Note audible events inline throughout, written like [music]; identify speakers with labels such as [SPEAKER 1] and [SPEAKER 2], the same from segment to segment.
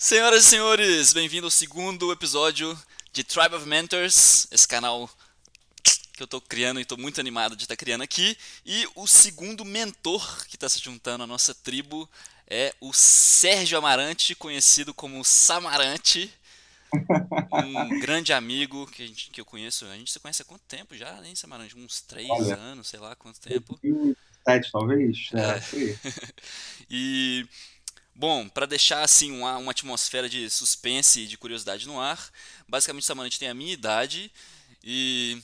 [SPEAKER 1] Senhoras e senhores, bem-vindo ao segundo episódio de Tribe of Mentors, esse canal que eu estou criando e estou muito animado de estar tá criando aqui. E o segundo mentor que está se juntando à nossa tribo é o Sérgio Amarante, conhecido como Samarante. Um [laughs] grande amigo que, gente, que eu conheço. A gente se conhece há quanto tempo já, hein, Samarante? Uns três Olha, anos, sei lá quanto tempo.
[SPEAKER 2] Sete, talvez. É.
[SPEAKER 1] é. [laughs] e Bom, para deixar assim uma, uma atmosfera de suspense e de curiosidade no ar, basicamente o Samanante tem a minha idade e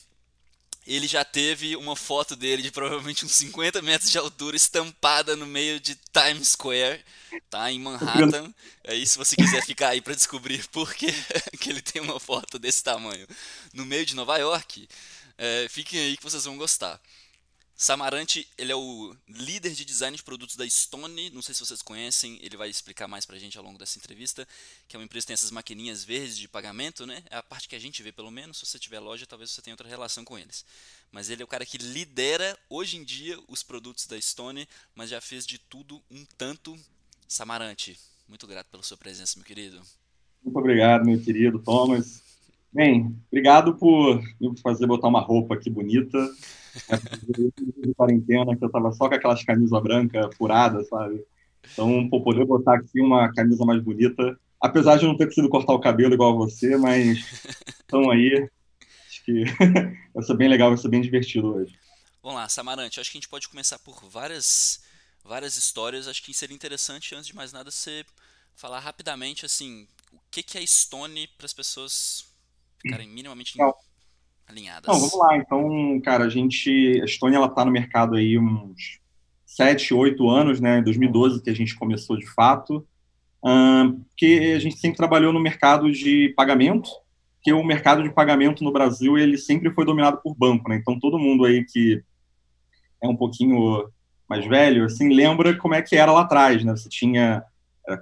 [SPEAKER 1] ele já teve uma foto dele de provavelmente uns 50 metros de altura estampada no meio de Times Square, tá? Em Manhattan. Aí se você quiser ficar aí para descobrir por que, [laughs] que ele tem uma foto desse tamanho no meio de Nova York, é, fiquem aí que vocês vão gostar. Samarante, ele é o líder de design de produtos da Stone, não sei se vocês conhecem, ele vai explicar mais pra gente ao longo dessa entrevista, que é uma empresa que tem essas maquininhas verdes de pagamento, né? É a parte que a gente vê pelo menos, se você tiver loja, talvez você tenha outra relação com eles. Mas ele é o cara que lidera hoje em dia os produtos da Stone, mas já fez de tudo um tanto. Samarante, muito grato pela sua presença, meu querido.
[SPEAKER 2] Muito obrigado, meu querido Thomas. Bem, obrigado por me fazer botar uma roupa aqui bonita de [laughs] quarentena, que eu tava só com aquelas camisas brancas furadas, sabe? Então, por poder botar aqui uma camisa mais bonita, apesar de não ter conseguido cortar o cabelo igual você, mas estão aí. Acho que [laughs] vai ser bem legal, vai ser bem divertido hoje.
[SPEAKER 1] Vamos lá, Samarante, acho que a gente pode começar por várias, várias histórias. Acho que seria interessante, antes de mais nada, você falar rapidamente assim, o que, que é Stone para as pessoas ficarem minimamente alinhadas.
[SPEAKER 2] Não, vamos lá. Então, cara, a gente. A Estônia ela tá no mercado aí uns 7, 8 anos, né? Em 2012 que a gente começou de fato. porque a gente sempre trabalhou no mercado de pagamento, que o mercado de pagamento no Brasil ele sempre foi dominado por banco, né? Então todo mundo aí que é um pouquinho mais velho, assim, lembra como é que era lá atrás, né? Você tinha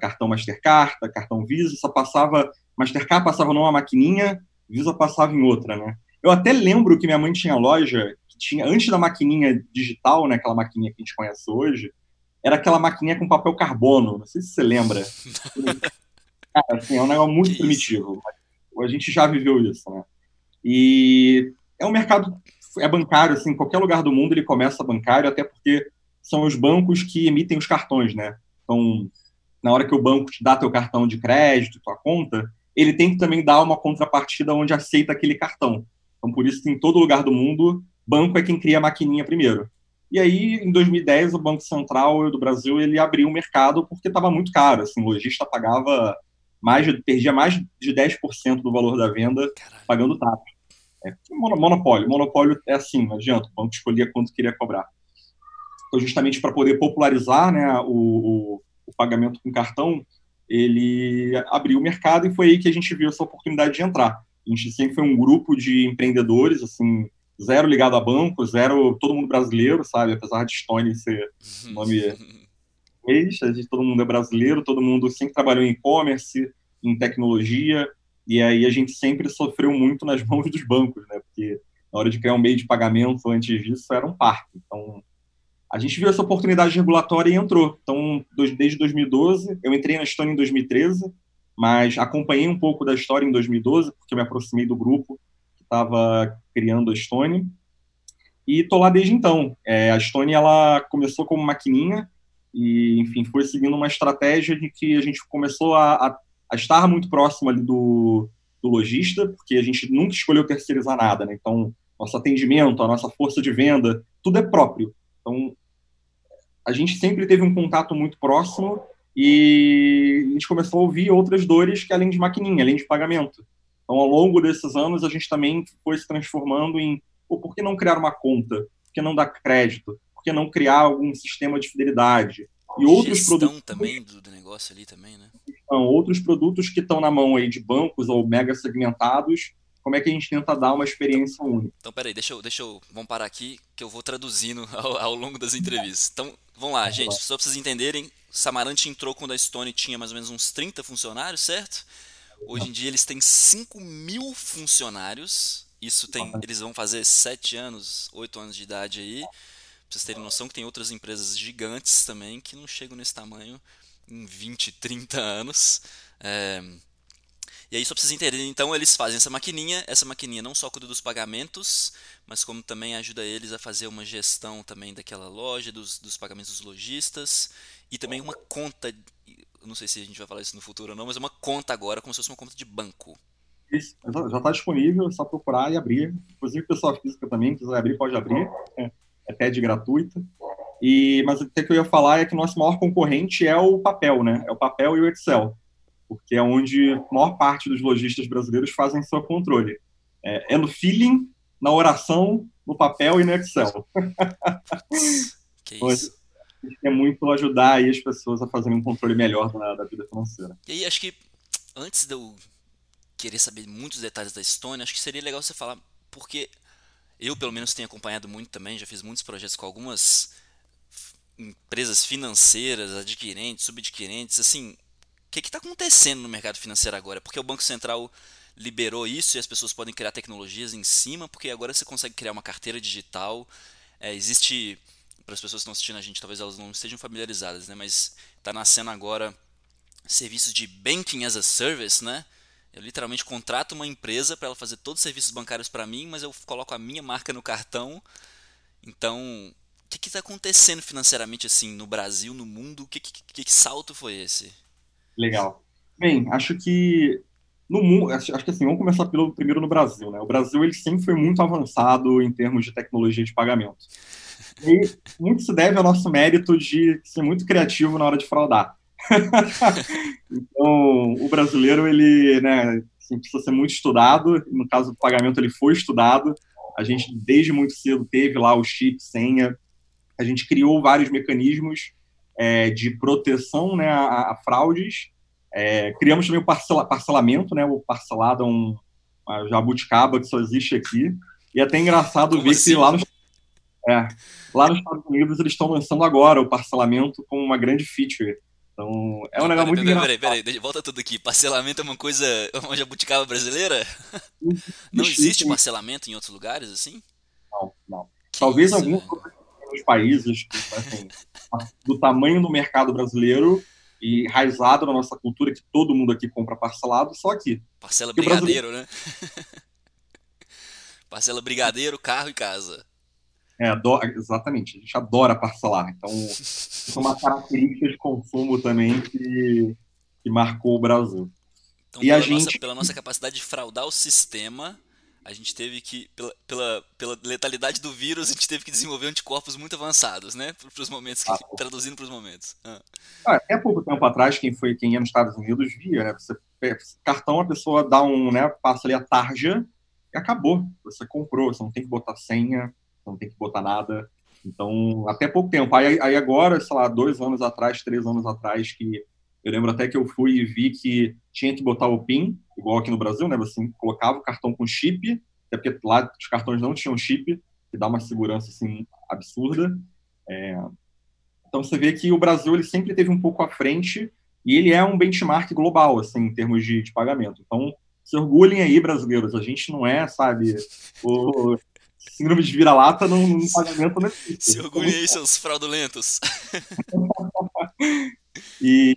[SPEAKER 2] cartão Mastercard, cartão Visa, só passava Mastercard passava numa maquininha, Visa passava em outra, né? Eu até lembro que minha mãe tinha loja que tinha, antes da maquininha digital, né, aquela maquininha que a gente conhece hoje, era aquela maquininha com papel carbono. Não sei se você lembra. [laughs] Cara, assim, é um negócio muito primitivo. A gente já viveu isso, né? E é um mercado é bancário, assim, em qualquer lugar do mundo ele começa bancário, até porque são os bancos que emitem os cartões, né? Então, na hora que o banco te dá teu cartão de crédito, tua conta, ele tem que também dar uma contrapartida onde aceita aquele cartão. Então, por isso em todo lugar do mundo, banco é quem cria a maquininha primeiro. E aí, em 2010, o Banco Central do Brasil ele abriu o mercado porque estava muito caro. Assim, o lojista pagava mais, perdia mais de 10% do valor da venda Caralho. pagando taxa. É monopólio. Monopólio é assim, não adianta. O banco escolhia quanto queria cobrar. Então, justamente para poder popularizar né, o, o, o pagamento com cartão, ele abriu o mercado e foi aí que a gente viu essa oportunidade de entrar. A gente sempre foi um grupo de empreendedores, assim, zero ligado a banco, zero todo mundo brasileiro, sabe? Apesar de Stone ser nome ex, a gente, todo mundo é brasileiro, todo mundo sempre trabalhou em e-commerce, em tecnologia, e aí a gente sempre sofreu muito nas [laughs] mãos dos bancos, né? Porque na hora de criar um meio de pagamento antes disso era um parque. Então, a gente viu essa oportunidade regulatória e entrou. Então, desde 2012, eu entrei na Stone em 2013, mas acompanhei um pouco da história em 2012, porque me aproximei do grupo que estava criando a Stone, e estou lá desde então. É, a Stone ela começou como maquininha, e, enfim, foi seguindo uma estratégia de que a gente começou a, a, a estar muito próximo ali do, do lojista, porque a gente nunca escolheu terceirizar nada, né? Então, nosso atendimento, a nossa força de venda, tudo é próprio. Então, a gente sempre teve um contato muito próximo e a gente começou a ouvir outras dores que além de maquininha, além de pagamento. Então, ao longo desses anos, a gente também foi se transformando em pô, por que não criar uma conta? Por que não dar crédito? Por que não criar algum sistema de fidelidade?
[SPEAKER 1] E outros Gestão produtos também do, negócio ali também, né?
[SPEAKER 2] Então, outros produtos que estão na mão aí de bancos ou mega segmentados, como é que a gente tenta dar uma experiência única?
[SPEAKER 1] Então, peraí, deixa eu, deixa eu, vamos parar aqui que eu vou traduzindo [laughs] ao, ao longo das entrevistas. Então, vamos lá, gente, só para vocês entenderem, Samarante entrou quando a Stone tinha mais ou menos uns 30 funcionários, certo? Hoje em dia eles têm 5 mil funcionários. Isso tem. Eles vão fazer 7 anos, 8 anos de idade aí. Pra vocês terem noção que tem outras empresas gigantes também que não chegam nesse tamanho em 20, 30 anos. É, e aí, só pra vocês entenderem, então, eles fazem essa maquininha. Essa maquininha não só cuida dos pagamentos, mas como também ajuda eles a fazer uma gestão também daquela loja, dos, dos pagamentos dos lojistas. E também uma conta, não sei se a gente vai falar isso no futuro ou não, mas é uma conta agora, como se fosse uma conta de banco.
[SPEAKER 2] Isso, já está disponível, é só procurar e abrir. Inclusive, pessoa física também, quiser abrir, pode abrir. É, é TED gratuita. E, mas o que eu ia falar é que o nosso maior concorrente é o papel, né? É o papel e o Excel porque é onde a maior parte dos lojistas brasileiros fazem seu controle. É, é no feeling, na oração, no papel e no Excel. [laughs]
[SPEAKER 1] Que isso.
[SPEAKER 2] É muito ajudar aí as pessoas a fazerem um controle melhor da, da vida financeira.
[SPEAKER 1] E aí, acho que antes de eu querer saber muitos detalhes da Estônia, acho que seria legal você falar, porque eu, pelo menos, tenho acompanhado muito também, já fiz muitos projetos com algumas empresas financeiras, adquirentes, subadquirentes, assim, que está acontecendo no mercado financeiro agora? Porque o Banco Central liberou isso e as pessoas podem criar tecnologias em cima, porque agora você consegue criar uma carteira digital. É, existe, para as pessoas que estão assistindo a gente, talvez elas não estejam familiarizadas, né? mas está nascendo agora serviços de banking as a service, né? Eu literalmente contrato uma empresa para ela fazer todos os serviços bancários para mim, mas eu coloco a minha marca no cartão. Então, o que está acontecendo financeiramente assim no Brasil, no mundo? Que, que, que, que salto foi esse?
[SPEAKER 2] Legal. Bem, acho que no mundo, acho, que assim, vamos começar pelo primeiro no Brasil, né? O Brasil ele sempre foi muito avançado em termos de tecnologia de pagamento. [laughs] E muito se deve ao nosso mérito de ser muito criativo na hora de fraudar. [laughs] então, o brasileiro ele, né, assim, precisa ser muito estudado. No caso do pagamento, ele foi estudado. A gente desde muito cedo teve lá o chip, senha. A gente criou vários mecanismos é, de proteção né, a, a fraudes. É, criamos também o parcela, parcelamento, né, o parcelado é um, uma jabuticaba que só existe aqui. E é até engraçado Como ver assim? que lá nos, é, lá nos Estados Unidos eles estão lançando agora o parcelamento como uma grande feature. Então, é um negócio muito peraí,
[SPEAKER 1] engraçado. Peraí, peraí, volta tudo aqui. Parcelamento é uma coisa, uma jabuticaba brasileira? Não existe parcelamento em outros lugares assim?
[SPEAKER 2] Não, não. Que Talvez isso, alguns países que, assim, do tamanho do mercado brasileiro e enraizado na nossa cultura, que todo mundo aqui compra parcelado, só aqui.
[SPEAKER 1] Parcela brigadeiro, brasileiro... né? [laughs] Parcela brigadeiro, carro e casa.
[SPEAKER 2] É, adora, exatamente. A gente adora parcelar. Então, [laughs] isso é uma característica de consumo também que, que marcou o Brasil.
[SPEAKER 1] Então, e pela, a gente... nossa, pela nossa capacidade de fraudar o sistema, a gente teve que, pela, pela, pela, letalidade do vírus, a gente teve que desenvolver anticorpos muito avançados, né? Para os momentos, que, ah, traduzindo para os momentos. Ah.
[SPEAKER 2] Ah, até pouco tempo atrás, quem foi quem ia nos Estados Unidos via, né? Você, cartão, a pessoa dá um, né? Passa ali a tarja e acabou. Você comprou, você não tem que botar senha, não tem que botar nada. Então, até pouco tempo. Aí, aí agora, sei lá, dois anos atrás, três anos atrás, que eu lembro até que eu fui e vi que tinha que botar o PIN, igual aqui no Brasil, né? Você colocava o cartão com chip, até porque lá os cartões não tinham chip, que dá uma segurança assim absurda. É... Então você vê que o Brasil ele sempre teve um pouco à frente e ele é um benchmark global, assim, em termos de, de pagamento. Então se orgulhem aí, brasileiros. A gente não é, sabe, o síndrome de vira-lata num, num pagamento. Né?
[SPEAKER 1] Se orgulhem aí, seus fraudulentos. [laughs]
[SPEAKER 2] E,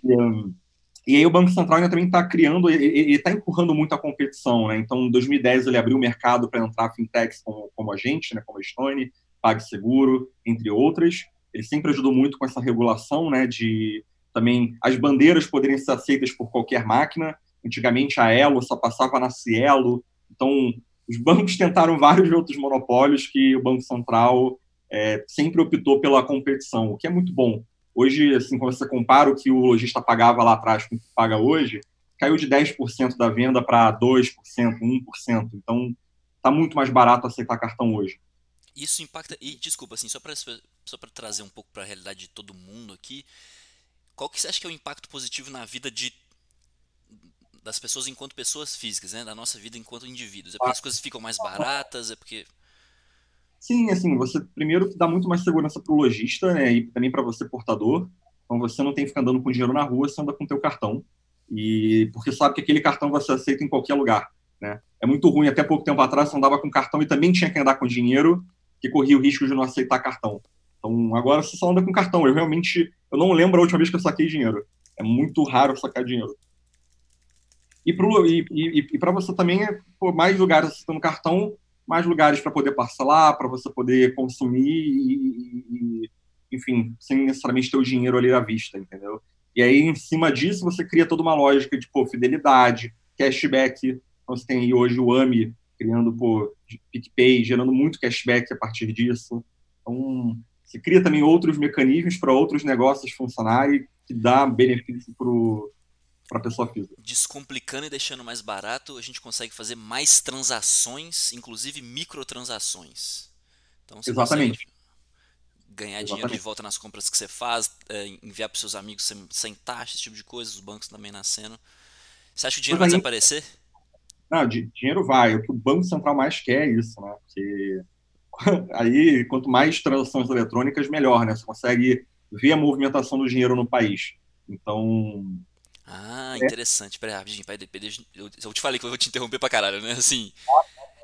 [SPEAKER 2] e aí o Banco Central ainda também está criando, ele está empurrando muito a competição, né? Então, em 2010 ele abriu o mercado para entrar fintechs como, como a gente, né? Como a Stone, PagSeguro, entre outras. Ele sempre ajudou muito com essa regulação, né? De também as bandeiras poderem ser aceitas por qualquer máquina. Antigamente a Elo só passava na Cielo. Então, os bancos [laughs] tentaram vários outros monopólios que o Banco Central é, sempre optou pela competição, o que é muito bom. Hoje, assim, quando você compara o que o lojista pagava lá atrás com o que paga hoje, caiu de 10% da venda para 2%, 1%. Então, está muito mais barato aceitar cartão hoje.
[SPEAKER 1] Isso impacta. E desculpa, assim, só para só trazer um pouco para a realidade de todo mundo aqui, qual que você acha que é o impacto positivo na vida de das pessoas enquanto pessoas físicas, né? Da nossa vida enquanto indivíduos? É porque as coisas ficam mais baratas? É porque
[SPEAKER 2] Sim, assim, você primeiro dá muito mais segurança para o lojista, né, e também para você portador. Então você não tem que ficar andando com dinheiro na rua, você anda com teu cartão. E porque sabe que aquele cartão vai ser aceito em qualquer lugar, né? É muito ruim, até pouco tempo atrás você andava com cartão e também tinha que andar com dinheiro, que corria o risco de não aceitar cartão. Então agora você só anda com cartão. Eu realmente eu não lembro a última vez que eu saquei dinheiro. É muito raro sacar dinheiro. E para você também, pô, mais lugares aceitando cartão, mais lugares para poder parcelar, para você poder consumir e, enfim, sem necessariamente ter o dinheiro ali à vista, entendeu? E aí, em cima disso, você cria toda uma lógica de pô, fidelidade, cashback. Então, você tem aí hoje o AMI criando pô, PicPay, gerando muito cashback a partir disso. Então, você cria também outros mecanismos para outros negócios funcionarem que dá benefício para a pessoa física.
[SPEAKER 1] Descomplicando e deixando mais barato, a gente consegue fazer mais transações, inclusive microtransações.
[SPEAKER 2] Então, Exatamente
[SPEAKER 1] ganhar Exatamente. dinheiro de volta nas compras que você faz, é, enviar para seus amigos sem, sem, taxa, esse tipo de coisa, os bancos também nascendo. Você acha que o dinheiro vai desaparecer?
[SPEAKER 2] Não, dinheiro vai. O que o Banco Central mais quer é isso, né? Porque [laughs] aí, quanto mais transações eletrônicas, melhor, né? Você consegue ver a movimentação do dinheiro no país. Então.
[SPEAKER 1] Ah, é. interessante. Peraí, rapidinho, eu te falei que eu vou te interromper pra caralho, né? Assim,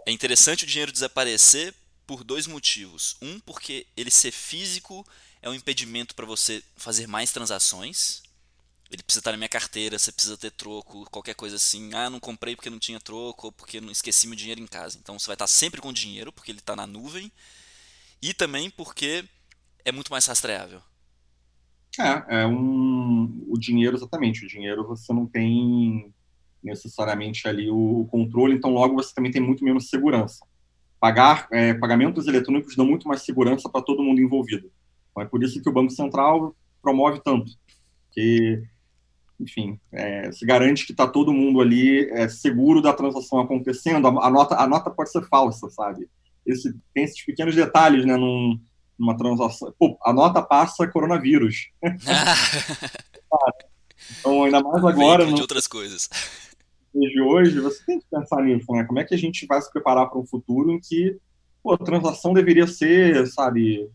[SPEAKER 1] é interessante o dinheiro desaparecer por dois motivos. Um, porque ele ser físico é um impedimento para você fazer mais transações. Ele precisa estar na minha carteira, você precisa ter troco, qualquer coisa assim. Ah, não comprei porque não tinha troco ou porque não esqueci meu dinheiro em casa. Então você vai estar sempre com dinheiro porque ele está na nuvem. E também porque é muito mais rastreável.
[SPEAKER 2] É, é um. O dinheiro, exatamente. O dinheiro você não tem necessariamente ali o controle, então logo você também tem muito menos segurança pagar é, pagamentos eletrônicos dão muito mais segurança para todo mundo envolvido. Então, é por isso que o Banco Central promove tanto, que, enfim, é, se garante que está todo mundo ali é, seguro da transação acontecendo. A, a, nota, a nota pode ser falsa, sabe? Esse, tem esses pequenos detalhes, né, num, numa transação. Pô, a nota passa coronavírus. [laughs] então, ainda mais agora.
[SPEAKER 1] De outras coisas
[SPEAKER 2] de hoje, você tem que pensar nisso, né? Como é que a gente vai se preparar para um futuro em que pô, a transação deveria ser, sabe,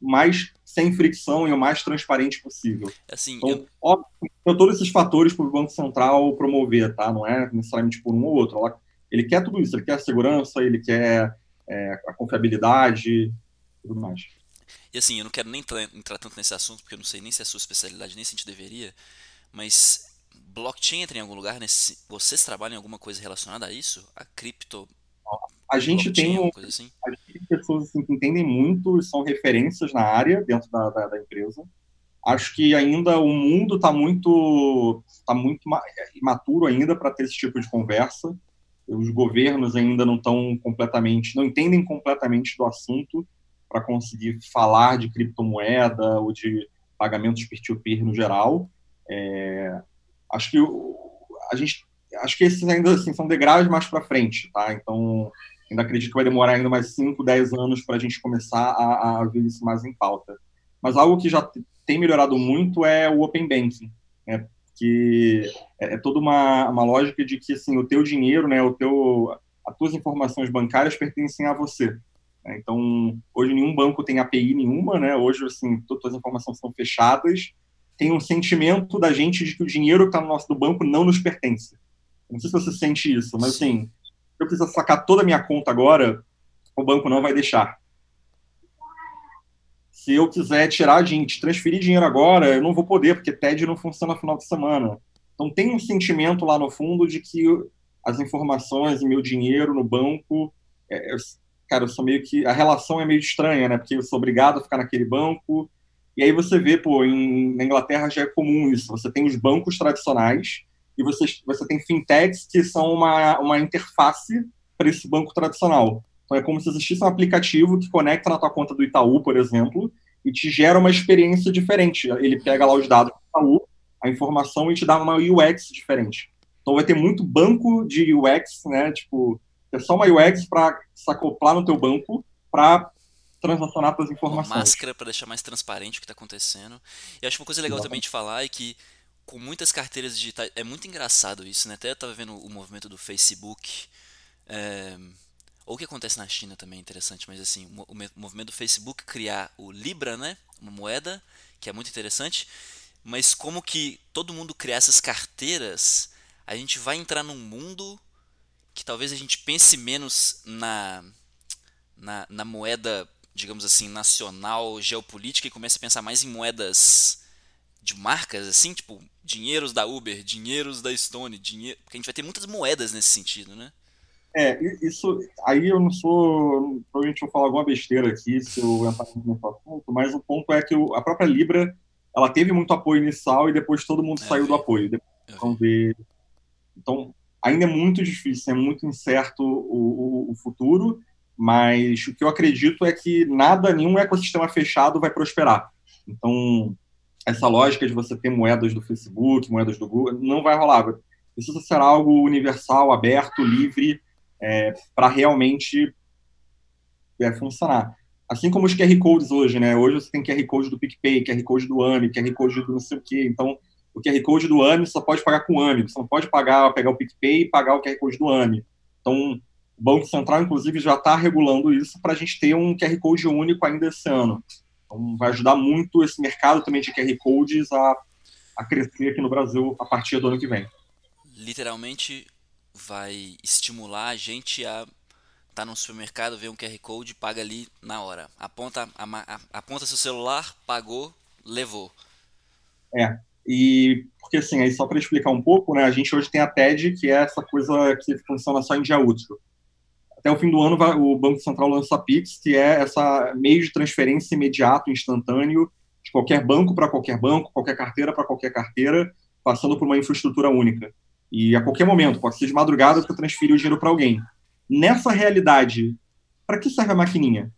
[SPEAKER 2] mais sem fricção e o mais transparente possível.
[SPEAKER 1] Assim,
[SPEAKER 2] então,
[SPEAKER 1] eu...
[SPEAKER 2] óbvio, todos esses fatores para o Banco Central promover, tá? Não é necessariamente por um ou outro. Ele quer tudo isso, ele quer a segurança, ele quer é, a confiabilidade tudo mais.
[SPEAKER 1] E assim, eu não quero nem entrar, tanto nesse assunto, porque eu não sei nem se é a sua especialidade, nem se a gente deveria, mas blockchain entra em algum lugar nesse. Vocês trabalham em alguma coisa relacionada a isso? A cripto?
[SPEAKER 2] A gente tem, um, assim? a gente tem pessoas assim, que entendem muito e são referências na área dentro da, da, da empresa. Acho que ainda o mundo está muito, tá muito imaturo ainda para ter esse tipo de conversa. Os governos ainda não estão completamente, não entendem completamente do assunto para conseguir falar de criptomoeda ou de pagamentos peer-to-peer no geral. É, acho que a gente acho que esses ainda assim são degraus mais para frente, tá? Então ainda acredito que vai demorar ainda mais 5, 10 anos para a gente começar a, a ver isso mais em pauta. Mas algo que já tem melhorado muito é o Open Banking, né? que é, é toda uma, uma lógica de que assim, o teu dinheiro, né, o teu, as tuas informações bancárias pertencem a você. Né? Então, hoje nenhum banco tem API nenhuma, né? hoje assim, todas as informações são fechadas tem um sentimento da gente de que o dinheiro que está no nosso do banco não nos pertence. Não sei se você sente isso, mas assim, eu preciso sacar toda a minha conta agora, o banco não vai deixar. Se eu quiser tirar gente, transferir dinheiro agora, eu não vou poder, porque TED não funciona no final de semana. Então tem um sentimento lá no fundo de que as informações e meu dinheiro no banco, é, cara, eu sou meio que a relação é meio estranha, né? Porque eu sou obrigado a ficar naquele banco, e aí você vê, pô, em, na Inglaterra já é comum isso. Você tem os bancos tradicionais e você, você tem fintechs que são uma, uma interface para esse banco tradicional. Então é como se existisse um aplicativo que conecta na tua conta do Itaú, por exemplo, e te gera uma experiência diferente. Ele pega lá os dados do Itaú, a informação e te dá uma UX diferente. Então vai ter muito banco de UX, né? Tipo, é só uma UX para se acoplar no teu banco para transacionar suas informações.
[SPEAKER 1] Uma máscara para deixar mais transparente o que está acontecendo. E acho uma coisa legal também de falar é que com muitas carteiras digitais é muito engraçado isso, né? Até eu estava vendo o movimento do Facebook. É, ou o que acontece na China também é interessante, mas assim, o movimento do Facebook criar o Libra, né? Uma moeda, que é muito interessante. Mas como que todo mundo criar essas carteiras, a gente vai entrar num mundo que talvez a gente pense menos na, na, na moeda digamos assim, nacional, geopolítica e comece a pensar mais em moedas de marcas, assim, tipo, dinheiros da Uber, dinheiros da Stone, dinheiro, porque a gente vai ter muitas moedas nesse sentido, né?
[SPEAKER 2] É, isso aí eu não sou, provavelmente vou falar alguma besteira aqui se eu entrar nesse assunto, mas o ponto é que a própria Libra, ela teve muito apoio inicial e depois todo mundo é, saiu do apoio. Então, ver. então, ainda é muito difícil, é muito incerto o, o, o futuro, mas o que eu acredito é que nada, nenhum ecossistema fechado vai prosperar. Então, essa lógica de você ter moedas do Facebook, moedas do Google, não vai rolar. Isso será algo universal, aberto, livre, é, para realmente é, funcionar. Assim como os QR Codes hoje, né? Hoje você tem QR Code do PicPay, QR Code do AMI, QR Code do não sei o quê. Então, o QR Code do AMI só pode pagar com o AMI. Você não pode pagar, pegar o PicPay e pagar o QR Code do AMI. Então, o Banco Central, inclusive, já está regulando isso para a gente ter um QR Code único ainda esse ano. Então, vai ajudar muito esse mercado também de QR Codes a, a crescer aqui no Brasil a partir do ano que vem.
[SPEAKER 1] Literalmente, vai estimular a gente a estar tá no supermercado, ver um QR Code, paga ali na hora. Aponta, a, aponta seu celular, pagou, levou.
[SPEAKER 2] É, e porque assim, aí só para explicar um pouco, né, a gente hoje tem a TED, que é essa coisa que funciona só em dia útil. Até o fim do ano o Banco Central lança a Pix, que é essa meio de transferência imediato, instantâneo, de qualquer banco para qualquer banco, qualquer carteira para qualquer carteira, passando por uma infraestrutura única. E a qualquer momento, pode ser de madrugada, você transferir o dinheiro para alguém. Nessa realidade, para que serve a maquininha?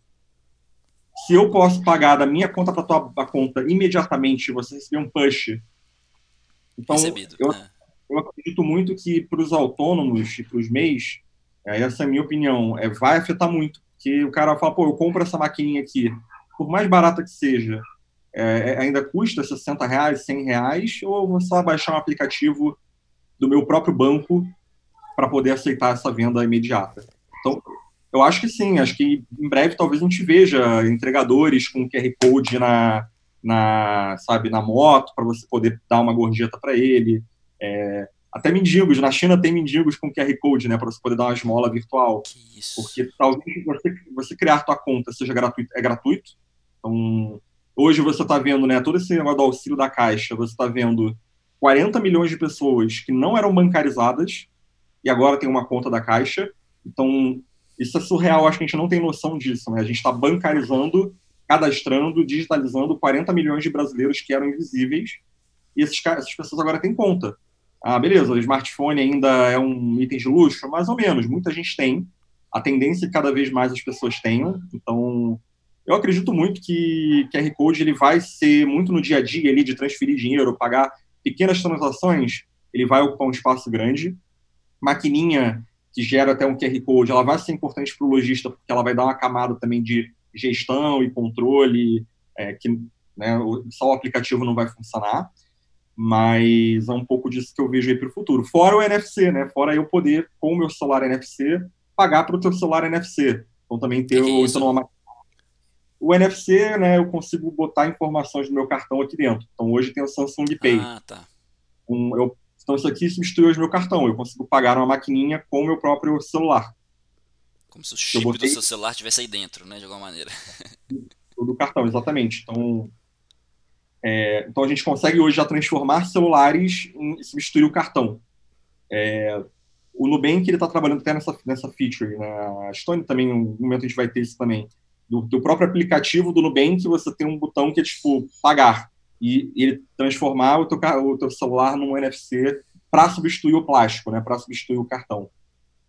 [SPEAKER 2] Se eu posso pagar da minha conta para tua conta imediatamente, você receber um push. Então, Recebido, eu, né? eu acredito muito que para os autônomos e para os MEIs, é, essa é a minha opinião, é, vai afetar muito. Porque o cara fala, pô, eu compro essa maquininha aqui, por mais barata que seja, é, é ainda custa 60 reais, 100 reais, ou eu vou só baixar um aplicativo do meu próprio banco para poder aceitar essa venda imediata. Então, eu acho que sim, acho que em breve talvez a gente veja entregadores com QR Code na, na sabe, na moto, para você poder dar uma gorjeta para ele. É, até mendigos, na China tem mendigos com QR Code, né, para você poder dar uma esmola virtual. Porque talvez você, você criar tua conta seja gratuito, é gratuito. Então, hoje você está vendo, né, todo esse negócio do auxílio da Caixa, você está vendo 40 milhões de pessoas que não eram bancarizadas e agora tem uma conta da Caixa. Então, isso é surreal, acho que a gente não tem noção disso. Né? A gente está bancarizando, cadastrando, digitalizando 40 milhões de brasileiros que eram invisíveis e esses, essas pessoas agora têm conta. Ah, beleza, o smartphone ainda é um item de luxo? Mais ou menos, muita gente tem. A tendência é que cada vez mais as pessoas tenham. Então, eu acredito muito que QR Code ele vai ser muito no dia a dia ali de transferir dinheiro, pagar pequenas transações, ele vai ocupar um espaço grande. Maquininha que gera até um QR Code, ela vai ser importante para o lojista, porque ela vai dar uma camada também de gestão e controle, é, que né, só o aplicativo não vai funcionar. Mas é um pouco disso que eu vejo aí para o futuro. Fora o NFC, né? Fora eu poder, com o meu celular NFC, pagar para o teu celular NFC. Então também ter o, então, uma, o NFC, né, eu consigo botar informações do meu cartão aqui dentro. Então hoje tem o Samsung Pay.
[SPEAKER 1] Ah, tá.
[SPEAKER 2] Um, eu, então isso aqui substitui hoje meu cartão. Eu consigo pagar uma maquininha com o meu próprio celular.
[SPEAKER 1] Como se o chip botei... do seu celular estivesse aí dentro, né, de alguma maneira. [laughs]
[SPEAKER 2] do cartão, exatamente. Então, é, então a gente consegue hoje já transformar celulares em substituir o cartão. É, o Nubank ele está trabalhando até nessa, nessa feature. Né? A Stone também, um momento a gente vai ter isso também do, do próprio aplicativo do Nubank, você tem um botão que é tipo pagar e ele transformar o teu, o teu celular num NFC para substituir o plástico, né, para substituir o cartão.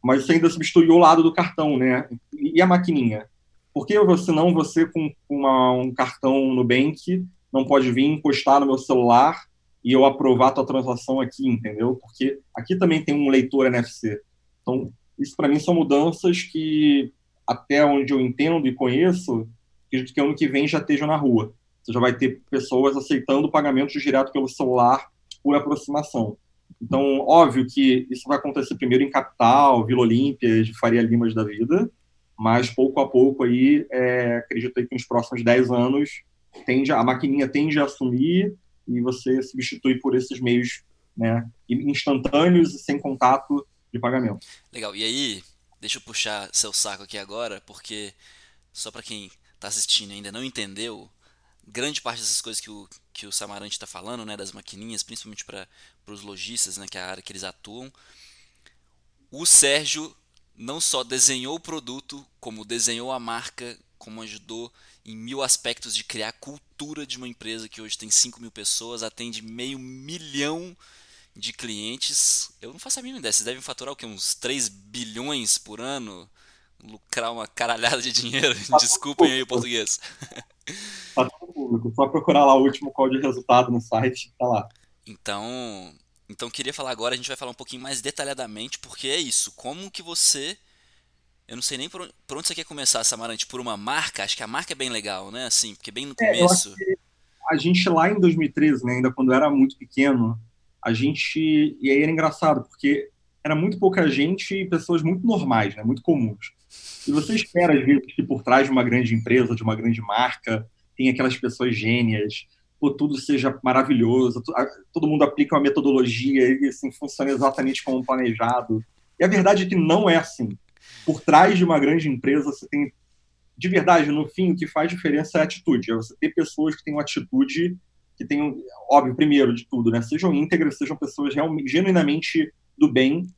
[SPEAKER 2] Mas você ainda substitui o lado do cartão, né? E a maquininha? Por que você não, você com uma, um cartão Nubank, não pode vir encostar no meu celular e eu aprovar a tua transação aqui, entendeu? Porque aqui também tem um leitor NFC. Então, isso para mim são mudanças que até onde eu entendo e conheço, acredito que ano que vem já estejam na rua. Você já vai ter pessoas aceitando pagamentos direto pelo celular por aproximação. Então, óbvio que isso vai acontecer primeiro em capital, Vila Olímpia, de Faria Limas da vida, mas pouco a pouco aí, é, acredito aí que nos próximos 10 anos tende, a maquininha tende a assumir e você substitui por esses meios né, instantâneos e sem contato de pagamento.
[SPEAKER 1] Legal. E aí, Deixa eu puxar seu saco aqui agora, porque só para quem está assistindo e ainda não entendeu, grande parte dessas coisas que o, que o Samarante está falando, né, das maquininhas, principalmente para os lojistas, né, que é a área que eles atuam, o Sérgio não só desenhou o produto, como desenhou a marca, como ajudou em mil aspectos de criar a cultura de uma empresa que hoje tem 5 mil pessoas, atende meio milhão de clientes. Eu não faço a mínima ideia, vocês devem faturar o que? Uns 3 bilhões por ano? Lucrar uma caralhada de dinheiro? [laughs] Desculpem aí o [laughs] português.
[SPEAKER 2] Tudo público, só procurar lá o último código de resultado no site, tá lá.
[SPEAKER 1] Então, então queria falar agora, a gente vai falar um pouquinho mais detalhadamente, porque é isso, como que você eu não sei nem por onde, você quer começar, Samarante, por uma marca? Acho que a marca é bem legal, né? Assim, porque bem no começo.
[SPEAKER 2] É, a gente lá em 2013, né, ainda quando era muito pequeno, a gente. E aí era engraçado, porque era muito pouca gente e pessoas muito normais, né, muito comuns. E você espera, às vezes, que por trás de uma grande empresa, de uma grande marca, tem aquelas pessoas gênias, pô, tudo seja maravilhoso, todo mundo aplica uma metodologia e assim, funciona exatamente como planejado. E a verdade é que não é assim. Por trás de uma grande empresa, você tem, de verdade, no fim, o que faz diferença é a atitude. É você ter pessoas que têm uma atitude, que tenham, óbvio, primeiro de tudo, né? Sejam íntegras, sejam pessoas realmente, genuinamente do bem.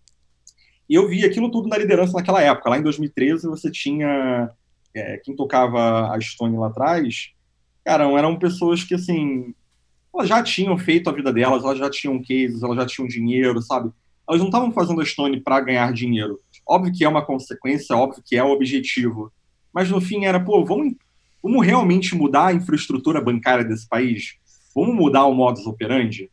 [SPEAKER 2] Eu vi aquilo tudo na liderança naquela época. Lá em 2013, você tinha é, quem tocava a Stone lá atrás, cara, eram pessoas que, assim, elas já tinham feito a vida delas, elas já tinham cases, elas já tinham dinheiro, sabe? Elas não estavam fazendo a Stone para ganhar dinheiro. Óbvio que é uma consequência, óbvio que é o objetivo. Mas no fim era, pô, vamos, vamos realmente mudar a infraestrutura bancária desse país? Vamos mudar o modus operandi?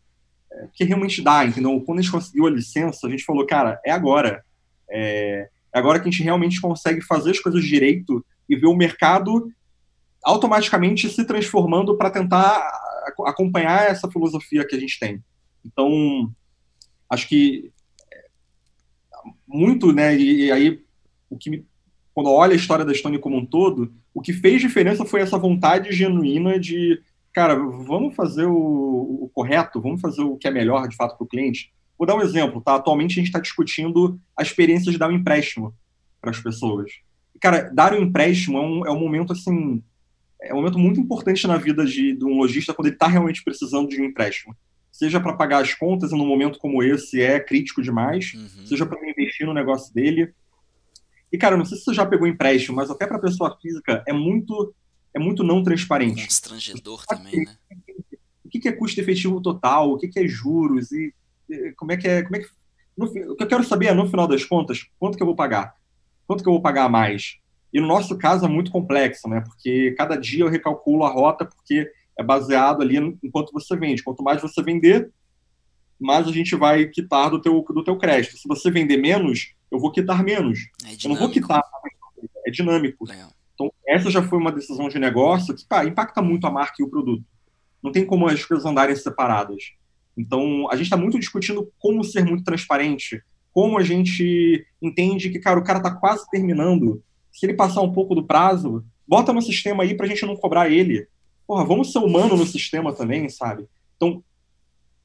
[SPEAKER 2] Porque realmente dá, entendeu? Quando a gente conseguiu a licença, a gente falou, cara, é agora. É, é agora que a gente realmente consegue fazer as coisas direito e ver o mercado automaticamente se transformando para tentar acompanhar essa filosofia que a gente tem. Então, acho que é, muito, né, e, e aí o que quando olha a história da Stone como um todo, o que fez diferença foi essa vontade genuína de, cara, vamos fazer o, o correto, vamos fazer o que é melhor de fato para o cliente. Vou dar um exemplo, tá? Atualmente a gente está discutindo a experiência de dar um empréstimo para as pessoas. Cara, dar um empréstimo é um, é um momento assim é um momento muito importante na vida de, de um lojista quando ele está realmente precisando de um empréstimo. Seja para pagar as contas, e num momento como esse é crítico demais, uhum. seja para investir no negócio dele. E, cara, não sei se você já pegou empréstimo, mas até para pessoa física é muito é muito não transparente.
[SPEAKER 1] Constrangedor também, né?
[SPEAKER 2] O que é custo efetivo total? O que é juros? E como é que é. Como é que, no, o que eu quero saber é, no final das contas, quanto que eu vou pagar? Quanto que eu vou pagar a mais? E no nosso caso é muito complexo, né? Porque cada dia eu recalculo a rota, porque é baseado ali enquanto você vende. Quanto mais você vender, mais a gente vai quitar do teu, do teu crédito. Se você vender menos, eu vou quitar menos. É eu não vou quitar. É dinâmico. Legal. Então, essa já foi uma decisão de negócio que pá, impacta muito a marca e o produto. Não tem como as coisas andarem separadas. Então, a gente está muito discutindo como ser muito transparente, como a gente entende que, cara, o cara está quase terminando se ele passar um pouco do prazo, bota no sistema aí para a gente não cobrar ele. Porra, vamos ser humano no sistema também, sabe? Então,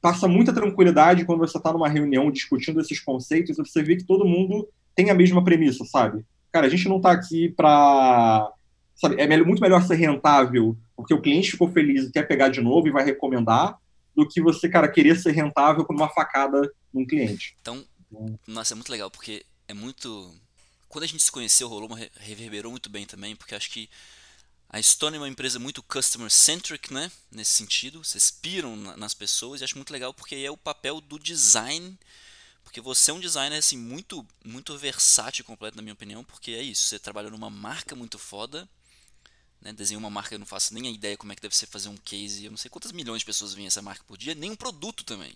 [SPEAKER 2] passa muita tranquilidade quando você está numa reunião discutindo esses conceitos e você vê que todo mundo tem a mesma premissa, sabe? Cara, a gente não está aqui para. Sabe, é muito melhor ser rentável porque o cliente ficou feliz e quer pegar de novo e vai recomendar, do que você, cara, querer ser rentável com uma facada num cliente.
[SPEAKER 1] Então, nossa, é muito legal, porque é muito quando a gente se conheceu, rolou uma, reverberou muito bem também, porque acho que a Stone é uma empresa muito customer centric, né? Nesse sentido, vocês piram nas pessoas e acho muito legal porque é o papel do design, porque você é um designer assim muito muito versátil completo na minha opinião, porque é isso, você trabalha numa marca muito foda, né? Desenha uma marca, eu não faço nem a ideia como é que deve ser fazer um case, eu não sei quantas milhões de pessoas veem essa marca por dia, nem um produto também.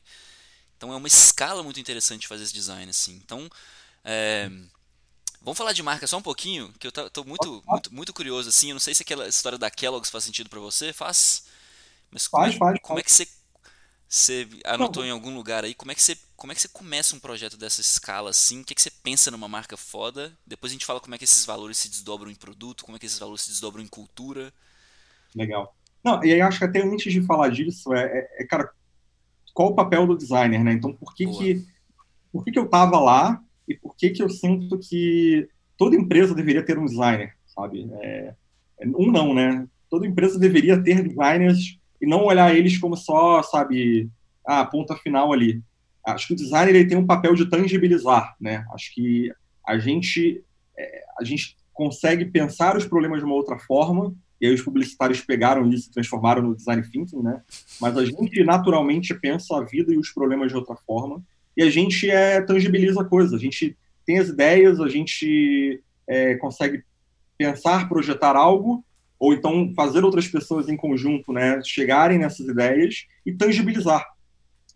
[SPEAKER 1] Então é uma escala muito interessante fazer esse design assim. Então, é, Vamos falar de marca só um pouquinho, que eu tô muito, muito, muito curioso, assim. Eu não sei se aquela história da Kellogg's faz sentido para você. Faz? Mas como, faz, é, faz, como faz. é que você, você anotou não. em algum lugar aí? Como é, que você, como é que você começa um projeto dessa escala, assim? O que, é que você pensa numa marca foda? Depois a gente fala como é que esses valores se desdobram em produto, como é que esses valores se desdobram em cultura.
[SPEAKER 2] Legal. Não, e aí acho que até antes de falar disso, é, é, é cara, qual o papel do designer, né? Então, por que que, por que que eu tava lá e por que, que eu sinto que toda empresa deveria ter um designer, sabe? É, um não, né? toda empresa deveria ter designers e não olhar eles como só, sabe, a ponta final ali. Acho que o designer ele tem um papel de tangibilizar, né? Acho que a gente é, a gente consegue pensar os problemas de uma outra forma e aí os publicitários pegaram isso e transformaram no design thinking, né? Mas a gente naturalmente pensa a vida e os problemas de outra forma e a gente é, tangibiliza coisas. A gente tem as ideias, a gente é, consegue pensar, projetar algo ou então fazer outras pessoas em conjunto, né, chegarem nessas ideias e tangibilizar.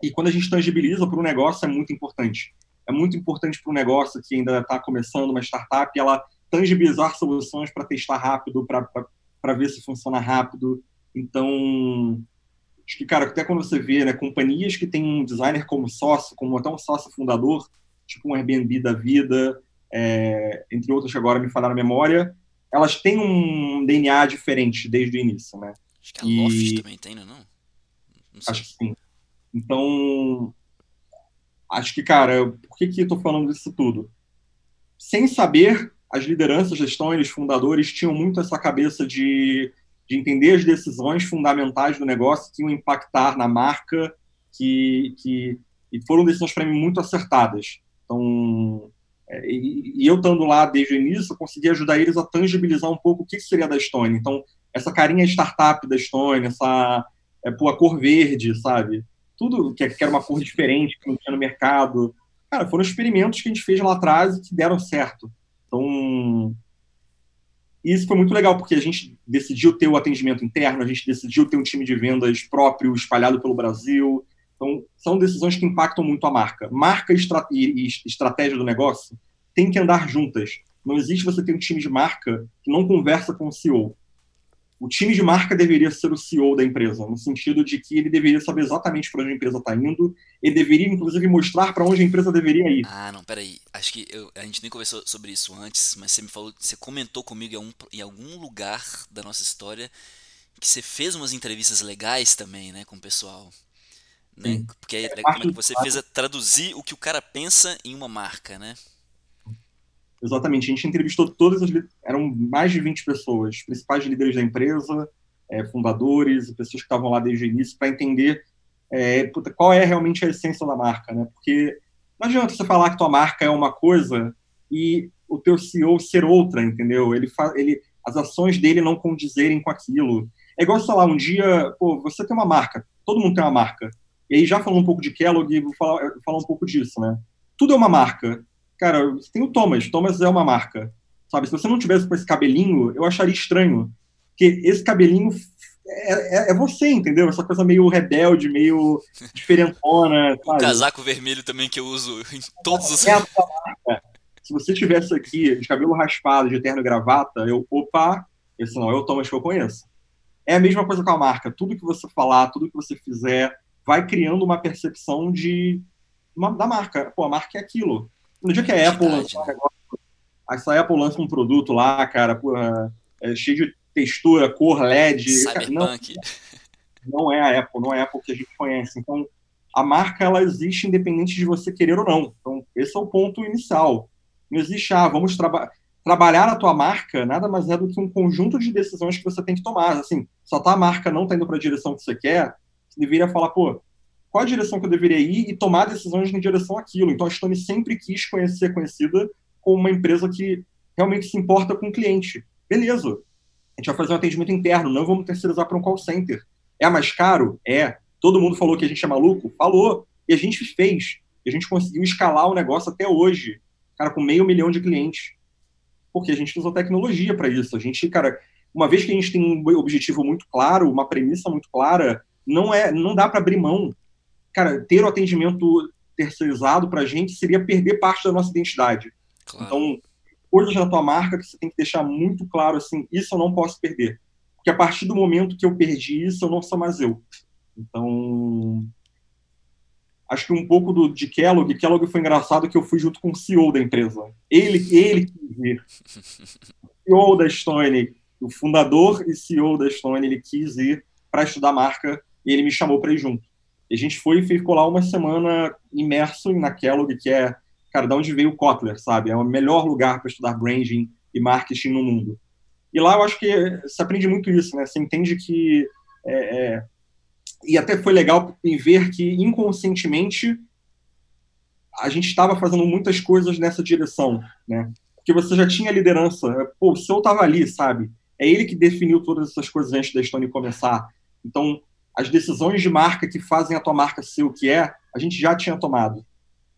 [SPEAKER 2] E quando a gente tangibiliza para o negócio é muito importante. É muito importante para um negócio que ainda está começando uma startup, ela tangibilizar soluções para testar rápido, para ver se funciona rápido. Então, acho que, cara, até quando você vê né, companhias que têm um designer como sócio, como até um sócio fundador, tipo um Airbnb da vida, é, entre outras que agora me falaram na memória, elas têm um DNA diferente desde o início, né?
[SPEAKER 1] Acho que a e... Loft também tem, não? É não
[SPEAKER 2] acho que sim. Então, acho que, cara, por que que eu tô falando disso tudo? Sem saber, as lideranças, gestões, fundadores tinham muito essa cabeça de, de entender as decisões fundamentais do negócio que iam impactar na marca, que, que e foram decisões para mim muito acertadas. Então, é, e, e, eu estando lá desde o início, eu consegui ajudar eles a tangibilizar um pouco o que seria da Estônia. Então, essa carinha startup da Estônia, essa é, pô, a cor verde, sabe? Tudo que, que era uma cor diferente, que não tinha no mercado. Cara, foram experimentos que a gente fez lá atrás e que deram certo. Então, isso foi muito legal, porque a gente decidiu ter o atendimento interno, a gente decidiu ter um time de vendas próprio espalhado pelo Brasil, então, são decisões que impactam muito a marca. Marca e estratégia do negócio tem que andar juntas. Não existe você ter um time de marca que não conversa com o CEO. O time de marca deveria ser o CEO da empresa, no sentido de que ele deveria saber exatamente para onde a empresa está indo, ele deveria, inclusive, mostrar para onde a empresa deveria ir.
[SPEAKER 1] Ah, não, peraí. Acho que eu, a gente nem conversou sobre isso antes, mas você me falou, você comentou comigo em algum, em algum lugar da nossa história que você fez umas entrevistas legais também, né, com o pessoal. Né? Porque é, é como é que você fez a traduzir o que o cara pensa em uma marca, né?
[SPEAKER 2] Exatamente. A gente entrevistou todas as. Eram mais de 20 pessoas, principais líderes da empresa, é, fundadores, pessoas que estavam lá desde o início, para entender é, puta, qual é realmente a essência da marca, né? Porque não adianta você falar que tua marca é uma coisa e o teu CEO ser outra, entendeu? Ele, ele as ações dele não condizerem com aquilo. É igual, sei lá, um dia, pô, você tem uma marca, todo mundo tem uma marca. E aí, já falando um pouco de Kellogg, vou falar, falar um pouco disso, né? Tudo é uma marca. Cara, você tem o Thomas, Thomas é uma marca. Sabe, se você não tivesse com esse cabelinho, eu acharia estranho. Porque esse cabelinho é, é, é, você, entendeu? Essa coisa meio rebelde, meio [laughs] diferentona.
[SPEAKER 1] O casaco vermelho também que eu uso em todos os.
[SPEAKER 2] É a sua [laughs] marca. Se você tivesse aqui de cabelo raspado, de terno e gravata, eu, opa, esse não é o Thomas que eu conheço. É a mesma coisa com a marca. Tudo que você falar, tudo que você fizer, vai criando uma percepção de uma, da marca. Pô, a marca é aquilo. No dia que a Apple lançar um negócio, essa Apple lança um produto lá, cara, porra, é cheio de textura, cor LED.
[SPEAKER 1] Cyberpunk.
[SPEAKER 2] Não, não é a Apple, não é a Apple que a gente conhece. Então, a marca ela existe independente de você querer ou não. Então, esse é o ponto inicial. Não existe, ah, vamos trabalhar. Trabalhar a tua marca nada mais é do que um conjunto de decisões que você tem que tomar. Assim, só tá a marca não tá indo para a direção que você quer, você deveria falar, pô, qual a direção que eu deveria ir e tomar decisões em direção àquilo. Então, a Stone sempre quis conhecer, ser conhecida como uma empresa que realmente se importa com o cliente. Beleza. A gente vai fazer um atendimento interno, não vamos terceirizar para um call center. É mais caro? É. Todo mundo falou que a gente é maluco? Falou. E a gente fez. E a gente conseguiu escalar o negócio até hoje. Cara, com meio milhão de clientes. Porque a gente usou tecnologia para isso. A gente, cara, uma vez que a gente tem um objetivo muito claro, uma premissa muito clara, não é, não dá para abrir mão. Cara, ter o atendimento terceirizado para a gente seria perder parte da nossa identidade. Claro. Então, coisas na tua marca que você tem que deixar muito claro assim, isso eu não posso perder. Porque a partir do momento que eu perdi isso, eu não sou mais eu. Então, acho que um pouco do, de Kellogg, Kellogg foi engraçado que eu fui junto com o CEO da empresa. Ele, ele quis ir. O CEO da Stone, o fundador e CEO da Stone, ele quis ir para estudar marca e ele me chamou para ir junto. E a gente foi e ficou lá uma semana imerso na Kellogg, que é, cara, de onde veio o Kotler, sabe? É o melhor lugar para estudar branding e marketing no mundo. E lá eu acho que se aprende muito isso, né? Você entende que é, é, e até foi legal em ver que inconscientemente a gente estava fazendo muitas coisas nessa direção, né? Porque você já tinha liderança, pô, o seu estava ali, sabe? É ele que definiu todas essas coisas antes da Stone começar. Então, as decisões de marca que fazem a tua marca ser o que é, a gente já tinha tomado.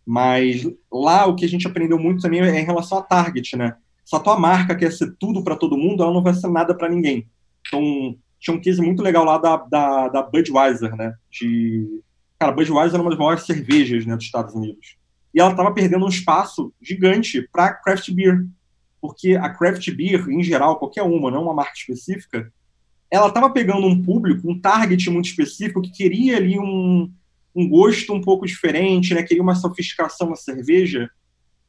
[SPEAKER 2] Mas lá o que a gente aprendeu muito também é em relação a target, né? Se a tua marca quer ser tudo para todo mundo, ela não vai ser nada para ninguém. Então, tinha um case muito legal lá da, da, da Budweiser, né? De... Cara, Budweiser é uma das maiores cervejas né, dos Estados Unidos. E ela estava perdendo um espaço gigante para craft beer. Porque a craft beer, em geral, qualquer uma, não uma marca específica, ela estava pegando um público, um target muito específico que queria ali um, um gosto um pouco diferente, né? Queria uma sofisticação na cerveja.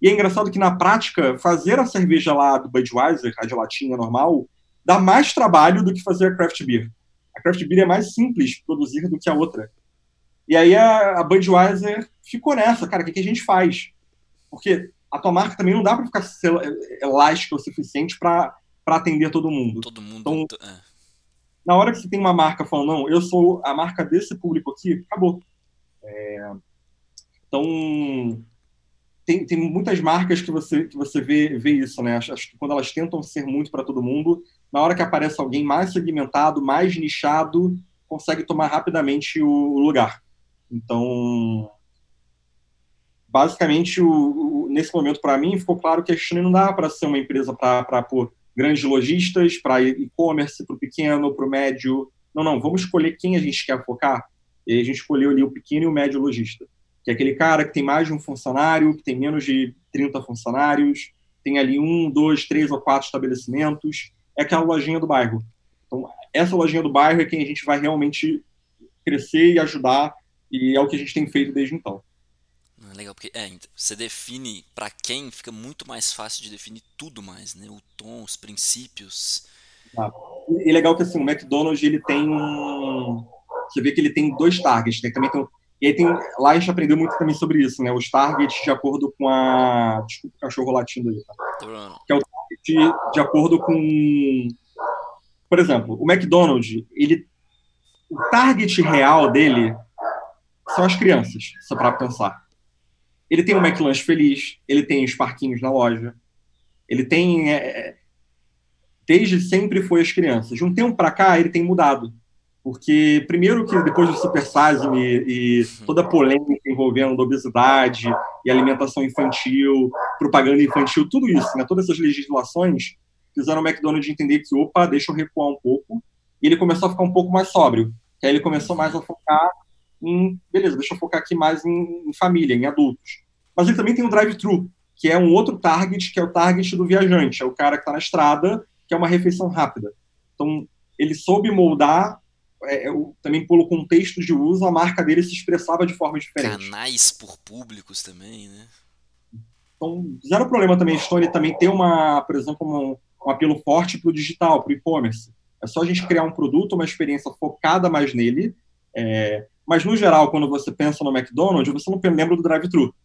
[SPEAKER 2] E é engraçado que na prática fazer a cerveja lá do Budweiser, a gelatina normal, dá mais trabalho do que fazer a craft beer. A craft beer é mais simples de produzir do que a outra. E aí a, a Budweiser ficou nessa, cara, o que, que a gente faz? Porque a tua marca também não dá para ficar elástica o suficiente para atender todo mundo.
[SPEAKER 1] Todo mundo.
[SPEAKER 2] Então, é. Na hora que você tem uma marca falando, não, eu sou a marca desse público aqui, acabou. É, então, tem, tem muitas marcas que você, que você vê, vê isso, né? Acho, acho que quando elas tentam ser muito para todo mundo, na hora que aparece alguém mais segmentado, mais nichado, consegue tomar rapidamente o, lugar. Então, basicamente, o, o, nesse momento, para mim, ficou claro que a China não dá para ser uma empresa para pôr grandes lojistas, para e-commerce, para o pequeno, para o médio. Não, não, vamos escolher quem a gente quer focar. E a gente escolheu ali o pequeno e o médio lojista, que é aquele cara que tem mais de um funcionário, que tem menos de 30 funcionários, tem ali um, dois, três ou quatro estabelecimentos, é aquela lojinha do bairro. Então, essa lojinha do bairro é quem a gente vai realmente crescer e ajudar, e é o que a gente tem feito desde então.
[SPEAKER 1] Legal, porque é, você define para quem fica muito mais fácil de definir tudo mais, né? O tom, os princípios.
[SPEAKER 2] Ah, e legal que assim, o McDonald's ele tem um. Você vê que ele tem dois targets, né? Também tem, e aí tem, lá a gente aprendeu muito também sobre isso, né? Os targets de acordo com a. Desculpa o cachorro latindo aí, tá? Que é o de, de acordo com. Por exemplo, o McDonald's, ele, o target real dele são as crianças, só para pensar. Ele tem o McLanche feliz, ele tem os parquinhos na loja, ele tem. É, desde sempre foi as crianças. De um tempo para cá, ele tem mudado. Porque, primeiro, que depois do Super Size e, e toda a polêmica envolvendo obesidade e alimentação infantil, propaganda infantil, tudo isso, né, todas essas legislações fizeram o McDonald's entender que, opa, deixa eu recuar um pouco. E ele começou a ficar um pouco mais sóbrio. Que aí ele começou mais a focar em, beleza, deixa eu focar aqui mais em, em família, em adultos. Mas ele também tem o drive-thru, que é um outro target, que é o target do viajante, é o cara que está na estrada, que é uma refeição rápida. Então, ele soube moldar é, eu, também pelo contexto de uso, a marca dele se expressava de forma diferente.
[SPEAKER 1] Canais por públicos também, né?
[SPEAKER 2] Então, zero problema também Stone também ter uma, por exemplo, um, um apelo forte para o digital, para o e-commerce. É só a gente criar um produto, uma experiência focada mais nele. É, mas, no geral, quando você pensa no McDonald's, você não lembra do drive-thru.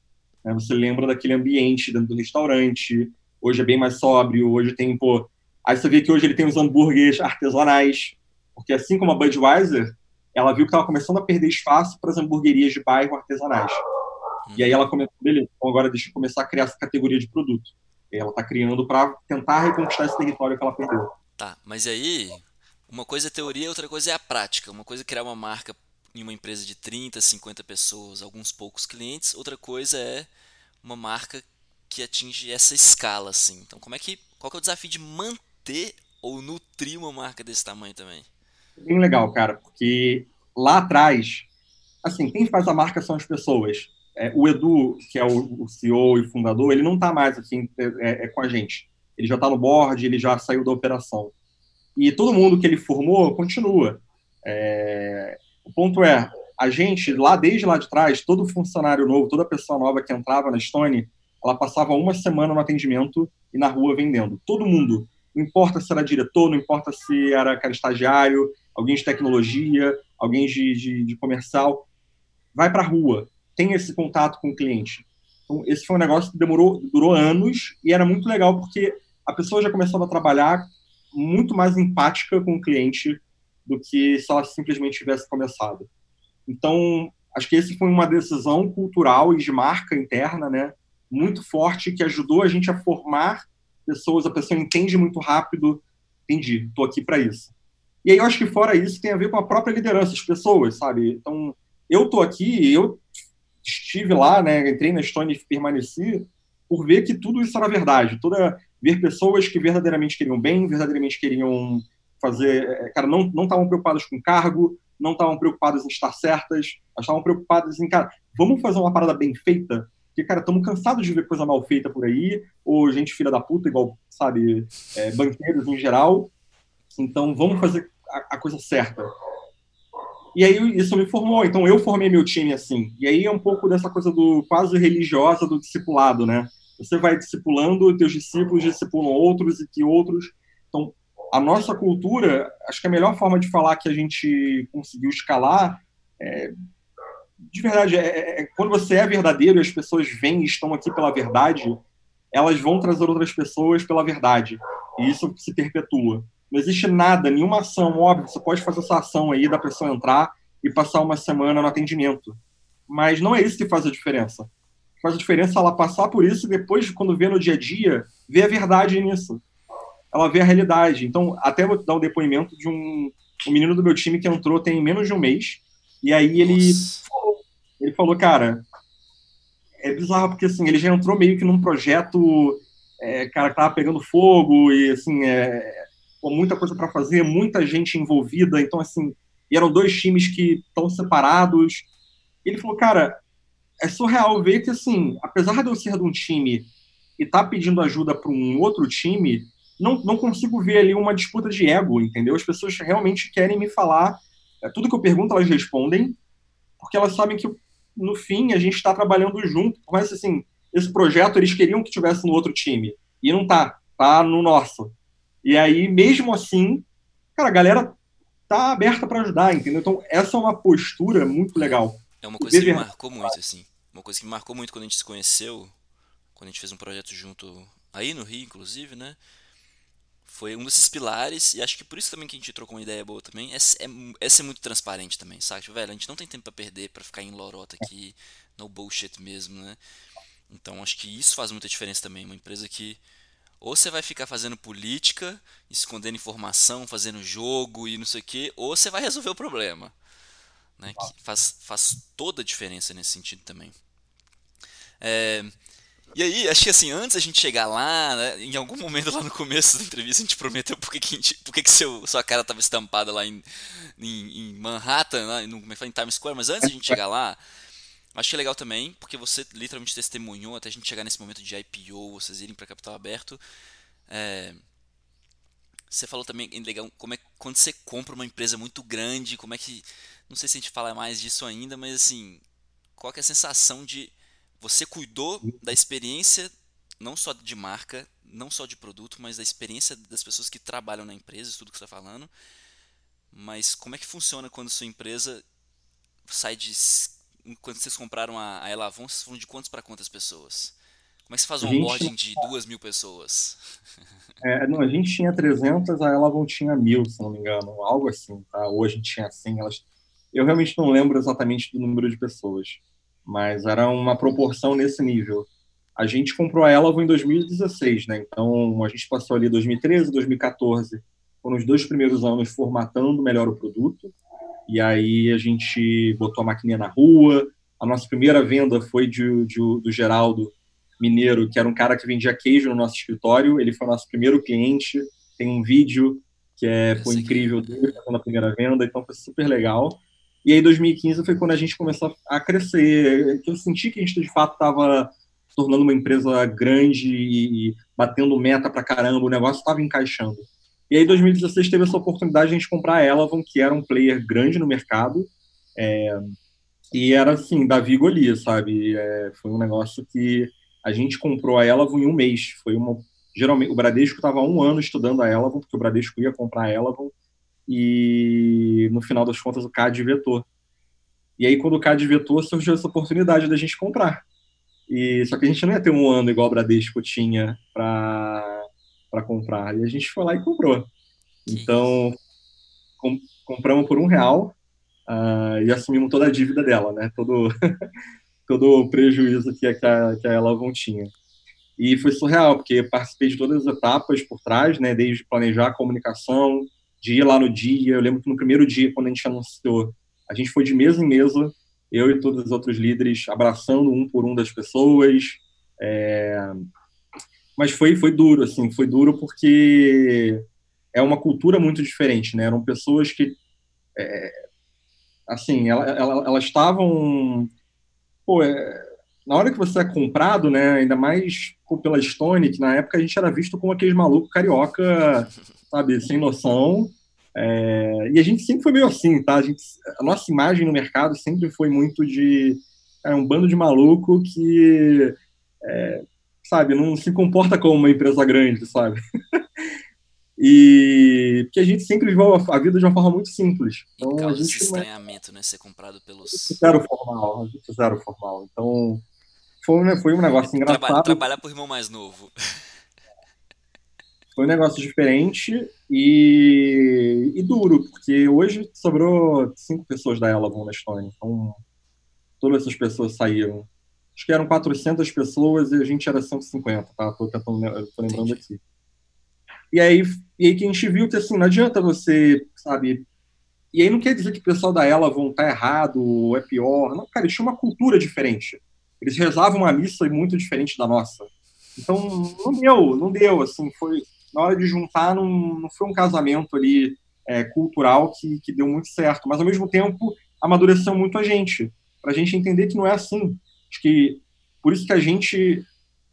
[SPEAKER 2] Né? Você lembra daquele ambiente dentro do restaurante. Hoje é bem mais sóbrio, hoje tem, pô... Aí você vê que hoje ele tem os hambúrgueres artesanais, porque assim como a Budweiser, ela viu que estava começando a perder espaço para as hamburguerias de bairro artesanais. E aí ela começou, beleza, então agora deixa eu começar a criar essa categoria de produto. E ela está criando para tentar reconquistar esse território que ela perdeu.
[SPEAKER 1] Tá, mas aí, uma coisa é teoria, outra coisa é a prática. Uma coisa é criar uma marca em uma empresa de 30, 50 pessoas, alguns poucos clientes, outra coisa é uma marca que atinge essa escala, assim. Então, como é que, qual que é o desafio de manter ou nutrir uma marca desse tamanho também?
[SPEAKER 2] bem legal, cara, porque lá atrás, assim, quem faz a marca são as pessoas. É, o Edu, que é o, o, CEO e fundador, ele não está mais assim é, é, com a gente. Ele já está no board, ele já saiu da operação. E todo mundo que ele formou continua. É, o ponto é, a gente, lá desde lá de trás, todo funcionário novo, toda pessoa nova que entrava na Stone, ela passava uma semana no atendimento e na rua vendendo. Todo mundo. Não importa se era diretor, não importa se era cara estagiário, alguém de tecnologia, alguém de, de, de comercial, vai para a rua, tem esse contato com o cliente. Então, esse foi um negócio que demorou, durou anos e era muito legal porque a pessoa já começava a trabalhar muito mais empática com o cliente do que se ela simplesmente tivesse começado. Então, acho que esse foi uma decisão cultural e de marca interna, né, muito forte que ajudou a gente a formar pessoas, a pessoa entende muito rápido, entendi, estou aqui para isso. E aí eu acho que fora isso tem a ver com a própria liderança, as pessoas, sabe? Então, eu estou aqui, eu estive lá, né, entrei na Stone e permaneci por ver que tudo isso era verdade, toda ver pessoas que verdadeiramente queriam bem, verdadeiramente queriam fazer, é, cara, não estavam preocupadas com cargo, não estavam preocupadas em estar certas, estavam preocupadas em, cara, vamos fazer uma parada bem feita, porque, cara, estamos cansados de ver coisa mal feita por aí, ou gente filha da puta, igual, sabe, é, banqueiros em geral. Então, vamos fazer a, a, coisa certa. E aí isso me formou. Então, eu formei meu time assim. E aí é um pouco dessa coisa do quase religiosa do discipulado, né? Você vai discipulando, teus discípulos discipulam outros e que outros. A nossa cultura, acho que a melhor forma de falar que a gente conseguiu escalar é, de verdade, é, é, é, quando você é verdadeiro e as pessoas vêm e estão aqui pela verdade, elas vão trazer outras pessoas pela verdade. E isso se perpetua. Não existe nada, nenhuma ação, óbvio, você pode fazer essa ação aí da pessoa entrar e passar uma semana no atendimento. Mas não é isso que faz a diferença. Faz a diferença ela passar por isso e depois, quando vê no dia a dia, ver a verdade nisso. Ela vê a realidade. Então, até vou dar um depoimento de um, um menino do meu time que entrou tem menos de um mês. E aí ele ele falou, cara, é bizarro porque assim, ele já entrou meio que num projeto, é, cara, que tava pegando fogo e assim, é, com muita coisa para fazer, muita gente envolvida, então assim, e eram dois times que estão separados. Ele falou, cara, é surreal ver que assim, apesar de eu ser de um time e tá pedindo ajuda para um outro time, não, não consigo ver ali uma disputa de ego, entendeu? As pessoas realmente querem me falar, é, tudo que eu pergunto elas respondem, porque elas sabem que no fim, a gente está trabalhando junto. Mas, assim, esse projeto eles queriam que tivesse no outro time. E não tá. Tá no nosso. E aí, mesmo assim, cara, a galera tá aberta para ajudar, entendeu? Então, essa é uma postura muito legal.
[SPEAKER 1] É uma coisa que me marcou muito, assim. Uma coisa que me marcou muito quando a gente se conheceu, quando a gente fez um projeto junto, aí no Rio, inclusive, né? Foi um desses pilares, e acho que por isso também que a gente trocou uma ideia boa também, é, é, é ser muito transparente também, sabe? Tipo, velho, a gente não tem tempo para perder, para ficar em lorota aqui, no bullshit mesmo, né? Então acho que isso faz muita diferença também, uma empresa que ou você vai ficar fazendo política, escondendo informação, fazendo jogo e não sei o que, ou você vai resolver o problema. Né? Que faz, faz toda a diferença nesse sentido também. É, e aí, acho que assim, antes a gente chegar lá, né, em algum momento lá no começo da entrevista, a gente prometeu por que, que, gente, por que, que seu, sua cara estava estampada lá em, em, em Manhattan, lá, no, como é que fala, em Times Square, mas antes a gente chegar lá, achei legal também, porque você literalmente testemunhou até a gente chegar nesse momento de IPO, vocês irem para capital aberto. É, você falou também legal como é quando você compra uma empresa muito grande, como é que. Não sei se a gente fala mais disso ainda, mas assim, qual é a sensação de você cuidou da experiência não só de marca, não só de produto, mas da experiência das pessoas que trabalham na empresa, tudo que você está falando. Mas como é que funciona quando sua empresa sai de. Quando vocês compraram a, a Elavon, vocês foram de quantas para quantas pessoas? Como é que você faz um onboarding de duas mil pessoas? [laughs]
[SPEAKER 2] É, não, a gente tinha 300, a Elavon tinha mil, se não me engano, algo assim. Tá? Hoje tinha 100. Elas... Eu realmente não lembro exatamente do número de pessoas mas era uma proporção nesse nível. A gente comprou a Elavo em 2016, né? Então a gente passou ali 2013, 2014, foram os dois primeiros anos formatando melhor o produto. E aí a gente botou a maquininha na rua. A nossa primeira venda foi de, de, do Geraldo Mineiro, que era um cara que vendia queijo no nosso escritório. Ele foi nosso primeiro cliente. Tem um vídeo que é foi incrível dele fazendo a primeira venda, então foi super legal. E aí 2015 foi quando a gente começou a crescer, que eu senti que a gente de fato estava tornando uma empresa grande e batendo meta pra caramba, o negócio estava encaixando. E aí 2016 teve essa oportunidade de a gente comprar a Elavon, que era um player grande no mercado, é, e era assim, Davi Golias, sabe? É, foi um negócio que a gente comprou a Elavon em um mês. Foi uma geralmente o Bradesco estava um ano estudando a Elavon, porque o Bradesco ia comprar a Elavon, e no final das contas o CAD vetou. E aí, quando o CAD vetou, surgiu essa oportunidade da gente comprar. E, só que a gente não ia ter um ano igual o Bradesco tinha para comprar. E a gente foi lá e comprou. Então, com, compramos por um real uh, e assumimos toda a dívida dela, né? Todo, [laughs] todo o prejuízo que, que, a, que a Elavon tinha. E foi surreal, porque participei de todas as etapas por trás, né? Desde planejar a comunicação, de ir lá no dia. Eu lembro que no primeiro dia, quando a gente anunciou, a gente foi de mesa em mesa, eu e todos os outros líderes abraçando um por um das pessoas. É... Mas foi, foi duro, assim, foi duro porque é uma cultura muito diferente, né? Eram pessoas que, é... assim, elas ela, ela estavam... Pô, é... na hora que você é comprado, né, ainda mais pela Stone, que na época a gente era visto como aqueles malucos carioca, sabe, sem noção, é, e a gente sempre foi meio assim, tá? A, gente, a nossa imagem no mercado sempre foi muito de é, um bando de maluco que, é, sabe, não se comporta como uma empresa grande, sabe? [laughs] e porque a gente sempre viveu a, vida de uma forma muito simples.
[SPEAKER 1] Então, a gente esse estranhamento, né? Ser comprado pelos.
[SPEAKER 2] Zero formal, a gente zero formal. Então, foi, né, foi um negócio engraçado. Trabalhar,
[SPEAKER 1] trabalhar por irmão mais novo. [laughs]
[SPEAKER 2] Foi um negócio diferente e, e duro, porque hoje sobrou cinco pessoas da Elavon na Estônia. Então, todas essas pessoas saíram. Acho que eram 400 pessoas e a gente era 150, tá? Tô, tentando, tô lembrando aqui. E aí, e aí que a gente viu que, assim, não adianta você, sabe... E aí não quer dizer que o pessoal da Elavon tá errado ou é pior. Não, cara, eles tinham uma cultura diferente. Eles rezavam uma missa muito diferente da nossa. Então, não deu, não deu, assim, foi na hora de juntar, não, não foi um casamento ali é, cultural que, que deu muito certo, mas ao mesmo tempo amadureceu muito a gente, para a gente entender que não é assim. Acho que por isso que a gente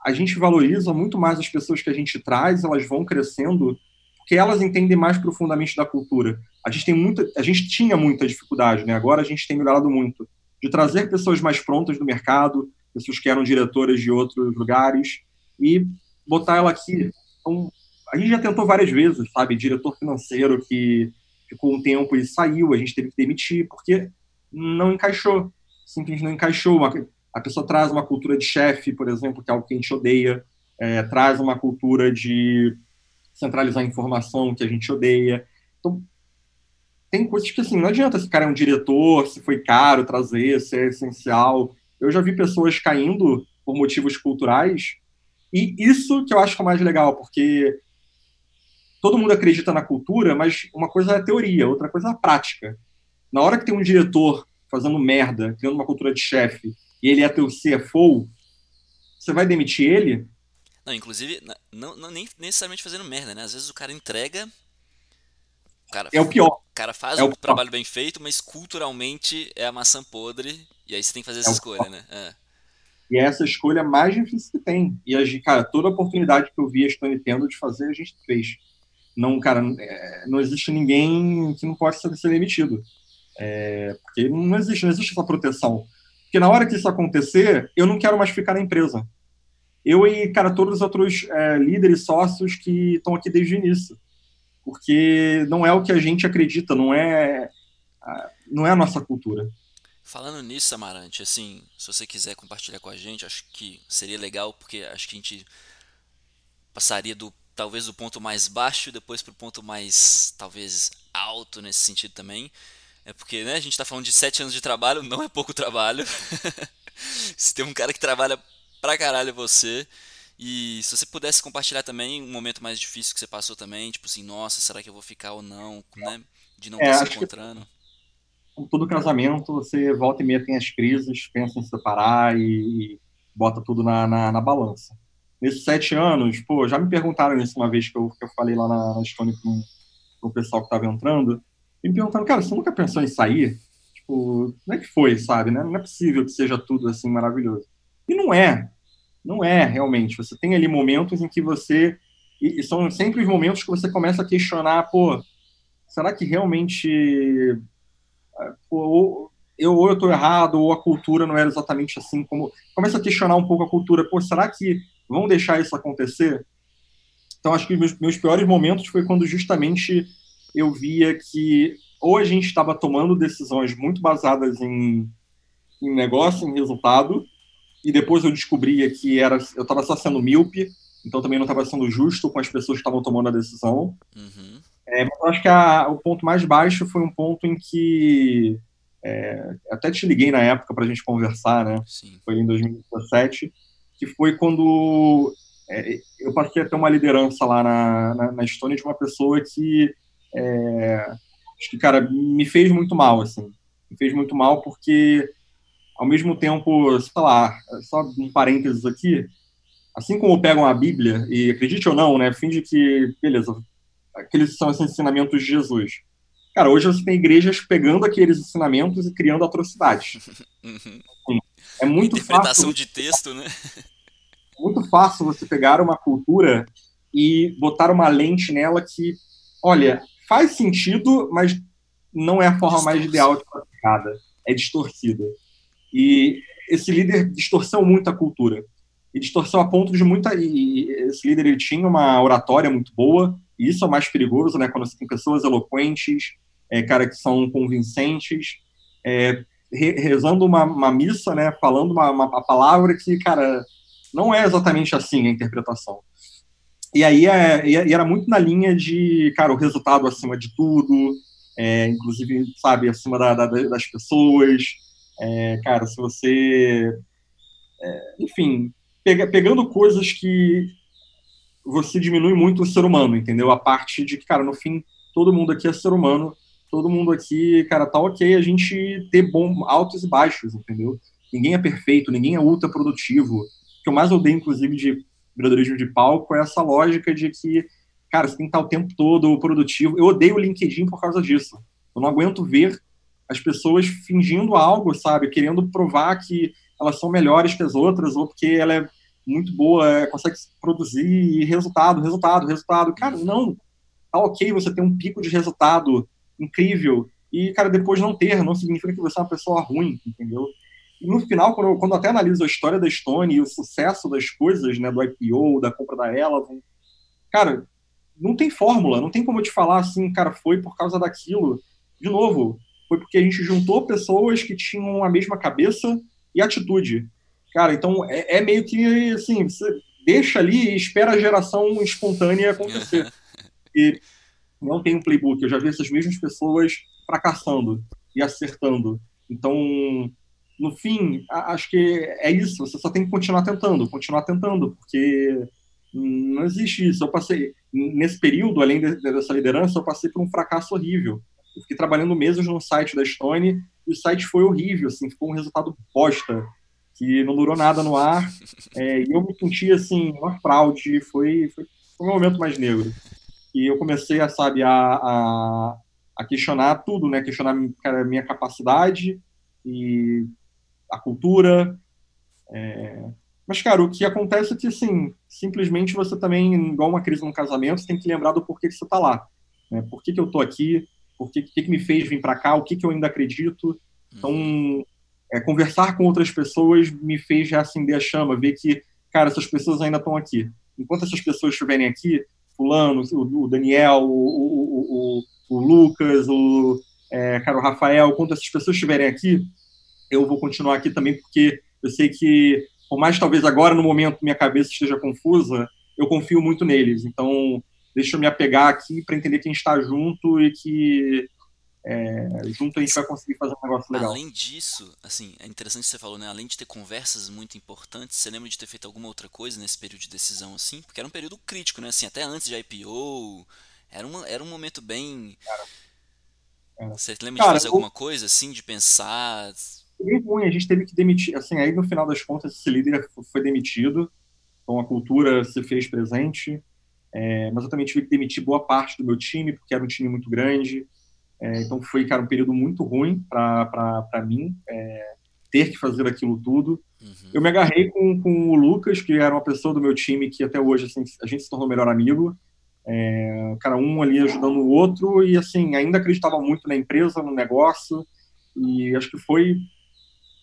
[SPEAKER 2] a gente valoriza muito mais as pessoas que a gente traz, elas vão crescendo, porque elas entendem mais profundamente da cultura. A gente tem muita, a gente tinha muita dificuldade, né? Agora a gente tem melhorado muito de trazer pessoas mais prontas do mercado, pessoas que eram diretoras de outros lugares e botar ela aqui. Então, a gente já tentou várias vezes, sabe? Diretor financeiro que ficou um tempo e saiu, a gente teve que demitir, porque não encaixou. Simplesmente não encaixou. A pessoa traz uma cultura de chefe, por exemplo, que é algo que a gente odeia, é, traz uma cultura de centralizar informação que a gente odeia. Então, tem coisas que, assim, não adianta se cara é um diretor, se foi caro trazer, se é essencial. Eu já vi pessoas caindo por motivos culturais, e isso que eu acho que é mais legal, porque todo mundo acredita na cultura, mas uma coisa é a teoria, outra coisa é a prática. Na hora que tem um diretor fazendo merda, criando uma cultura de chefe, e ele é teu CFO, você vai demitir ele?
[SPEAKER 1] Não, inclusive, não, não, nem necessariamente fazendo merda, né? Às vezes o cara entrega.
[SPEAKER 2] O cara, é o pior. O
[SPEAKER 1] cara faz é um trabalho bem feito, mas culturalmente é a maçã podre, e aí você tem que fazer essa é escolha, né? É.
[SPEAKER 2] E é essa escolha mais difícil que tem. E, a, cara, toda oportunidade que eu vi a Stone tendo de fazer, a gente fez não, cara, é, não existe ninguém que não possa ser demitido. É, porque não existe, não existe essa proteção. Porque na hora que isso acontecer, eu não quero mais ficar na empresa. Eu e, cara, todos os outros é, líderes, sócios que estão aqui desde o início. Porque não é o que a gente acredita, não é, não é a nossa cultura.
[SPEAKER 1] Falando nisso, Amarante, assim, se você quiser compartilhar com a gente, acho que seria legal, porque acho que a gente passaria do talvez do ponto mais baixo depois para o ponto mais talvez alto nesse sentido também. É porque né, a gente está falando de 7 anos de trabalho, não é pouco trabalho. [laughs] se tem um cara que trabalha pra caralho é você. E se você pudesse compartilhar também um momento mais difícil que você passou também, tipo assim, nossa, será que eu vou ficar ou não, né? De não é, estar se encontrando.
[SPEAKER 2] Com todo casamento, você volta e meia tem as crises, pensa em separar e, e bota tudo na, na, na balança nesses sete anos, pô, já me perguntaram isso uma vez que eu, que eu falei lá na, na Stone com, o pessoal que estava entrando, e me perguntaram, cara, você nunca pensou em sair? Tipo, como é que foi, sabe? Né? Não é possível que seja tudo assim maravilhoso. E não é. Não é, realmente. Você tem ali momentos em que você. E, e são sempre os momentos que você começa a questionar, pô, será que realmente. Ah, pô, eu, ou eu estou errado, ou a cultura não era exatamente assim como. Começa a questionar um pouco a cultura. Pô, será que vão deixar isso acontecer? Então, acho que meus, meus piores momentos foi quando justamente eu via que ou a gente estava tomando decisões muito basadas em, em negócio, em resultado, e depois eu descobria que era eu estava só sendo míope, então também não estava sendo justo com as pessoas que estavam tomando a decisão. Uhum. É, eu acho que a, o ponto mais baixo foi um ponto em que é, até te liguei na época para a gente conversar, né? Sim. Foi em 2017, que foi quando é, eu passei a ter uma liderança lá na, na, na Estônia de uma pessoa que, é, que, cara, me fez muito mal, assim. Me fez muito mal porque, ao mesmo tempo, sei lá, só um parênteses aqui, assim como pegam a Bíblia, e acredite ou não, né, finge que, beleza, aqueles são os ensinamentos de Jesus. Cara, hoje você tem igrejas pegando aqueles ensinamentos e criando atrocidades. [laughs] Uhum. É muito
[SPEAKER 1] Interpretação
[SPEAKER 2] fácil,
[SPEAKER 1] de texto, né?
[SPEAKER 2] É muito fácil você pegar uma cultura e botar uma lente nela que, olha, faz sentido, mas não é a forma mais ideal de praticada. É distorcida. E esse líder distorceu muito a cultura. E distorceu a ponto de muita. E esse líder ele tinha uma oratória muito boa, e isso é o mais perigoso, né? Quando você tem pessoas eloquentes, é, cara, que são convincentes, é, rezando uma, uma, missa, né? Falando uma, uma palavra que, cara, não é exatamente assim a interpretação. E aí é, e era muito na linha de, cara, o resultado acima de tudo, é, inclusive, sabe, acima da, da, das pessoas. É, cara, se você. É, enfim, pega, pegando coisas que você diminui muito o ser humano, entendeu? A parte de que, cara, no fim, todo mundo aqui é ser humano, todo mundo aqui, cara, tá ok a gente ter bom, altos e baixos, entendeu? Ninguém é perfeito, ninguém é ultra produtivo. O que eu mais odeio, inclusive, de empreendedorismo de palco é essa lógica de que, cara, você tem que estar o tempo todo produtivo. Eu odeio o LinkedIn por causa disso. Eu não aguento ver as pessoas fingindo algo, sabe? Querendo provar que elas são melhores que as outras, ou porque ela é muito boa, é, consegue produzir resultado, resultado, resultado. Cara, não. Tá ok você ter um pico de resultado incrível e, cara, depois não ter, não significa que você é uma pessoa ruim, entendeu? E no final, quando, quando eu até analiso a história da Stone e o sucesso das coisas, né, do IPO, da compra da Eleven, cara, não tem fórmula, não tem como eu te falar assim, cara, foi por causa daquilo. De novo, foi porque a gente juntou pessoas que tinham a mesma cabeça e atitude. Cara, então é, é meio que assim, você deixa ali e espera a geração espontânea acontecer. [laughs] e não tem um playbook. Eu já vi essas mesmas pessoas fracassando e acertando. Então, no fim, acho que é isso. Você só tem que continuar tentando, continuar tentando, porque não existe isso. Eu passei, nesse período, além dessa liderança, eu passei por um fracasso horrível. Eu fiquei trabalhando meses no site da Stone e o site foi horrível, assim, ficou um resultado bosta que não durou nada no ar. [laughs] É, e eu me senti, assim, uma fraude. Foi, foi, foi um momento mais negro. E eu comecei, a, sabe, a, a, a questionar tudo, né? Questionar a minha capacidade e a cultura. É... Mas, cara, o que acontece é que, assim, simplesmente você também, igual uma crise no casamento, você tem que lembrar do porquê que você está lá. Né? Por que, que eu estou aqui? Por que, que, que me fez vir para cá? O que, que eu ainda acredito? Então, é, conversar com outras pessoas me fez reacender a chama, ver que, cara, essas pessoas ainda estão aqui. Enquanto essas pessoas estiverem aqui, fulano, o, o Daniel, o, o, o, Lucas, o, é, cara, o Rafael, enquanto essas pessoas estiverem aqui, eu vou continuar aqui também, porque eu sei que, por mais talvez agora, no momento, minha cabeça esteja confusa, eu confio muito neles. Então, deixa eu me apegar aqui para entender que a gente está junto e que é, junto a gente vai conseguir fazer um negócio legal.
[SPEAKER 1] Além disso, assim, é interessante que você falou, né? Além de ter conversas muito importantes, você lembra de ter feito alguma outra coisa nesse período de decisão, assim? Porque era um período crítico, né? Assim, até antes de IPO, era, uma, era um momento bem... Cara, era. Você lembra Cara, de fazer eu... alguma coisa, assim, de pensar...
[SPEAKER 2] Foi ruim, a gente teve que demitir, assim, aí no final das contas esse líder foi demitido, então a cultura se fez presente, é, mas eu também tive que demitir boa parte do meu time, porque era um time muito grande, é, então foi, cara, um período muito ruim para mim é, ter que fazer aquilo tudo. Uhum. Eu me agarrei com, com o Lucas, que era uma pessoa do meu time que até hoje assim, a gente se tornou melhor amigo. É, cara, um ali ajudando o outro e assim ainda acreditava muito na empresa, no negócio e acho que foi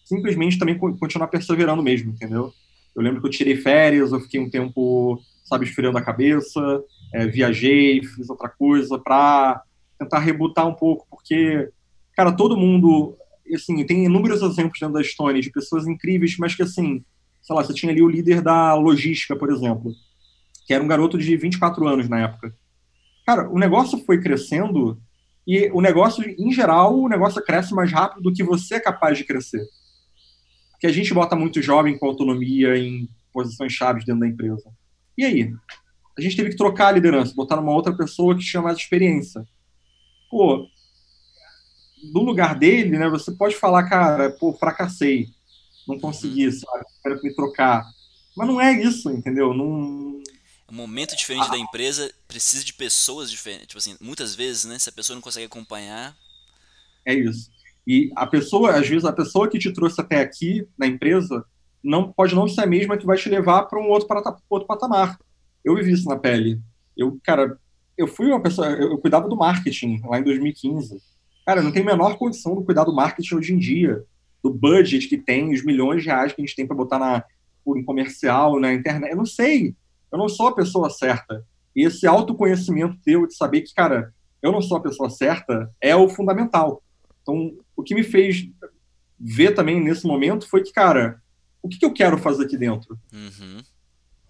[SPEAKER 2] simplesmente também continuar perseverando mesmo, entendeu? Eu lembro que eu tirei férias, eu fiquei um tempo, sabe, esfriando a cabeça, é, viajei, fiz outra coisa para tentar rebutar um pouco, porque, cara, todo mundo, assim, tem inúmeros exemplos dentro da Estônia de pessoas incríveis, mas que, assim, sei lá, você tinha ali o líder da logística, por exemplo, que era um garoto de 24 anos na época. cara, o negócio foi crescendo e o negócio, em geral, o negócio cresce mais rápido do que você é capaz de crescer. Porque a gente bota muito jovem com autonomia em posições chaves dentro da empresa. E aí? A gente teve que trocar a liderança, botar uma outra pessoa que tinha mais experiência. Pô, no lugar dele, né, você pode falar, cara, pô, fracassei, não consegui, sabe? Quero me trocar. Mas não é isso, entendeu? Não,
[SPEAKER 1] um momento diferente ah. da empresa precisa de pessoas diferentes. Tipo assim, muitas vezes, né? Se a pessoa não consegue acompanhar.
[SPEAKER 2] É isso. E a pessoa, às vezes, a pessoa que te trouxe até aqui na empresa não pode não ser a mesma que vai te levar para um outro, outro patamar. Eu vivi isso na pele. Eu, cara, eu fui uma pessoa, eu, cuidava do marketing lá em 2015. Cara, não tem a menor condição de cuidar do marketing hoje em dia, do budget que tem, os milhões de reais que a gente tem para botar na, um comercial, na internet. Eu não sei eu não sou a pessoa certa. E esse autoconhecimento teu de saber que, cara, eu não sou a pessoa certa é o fundamental. Então, o que me fez ver também nesse momento foi que, cara, o que eu quero fazer aqui dentro?
[SPEAKER 1] Uhum.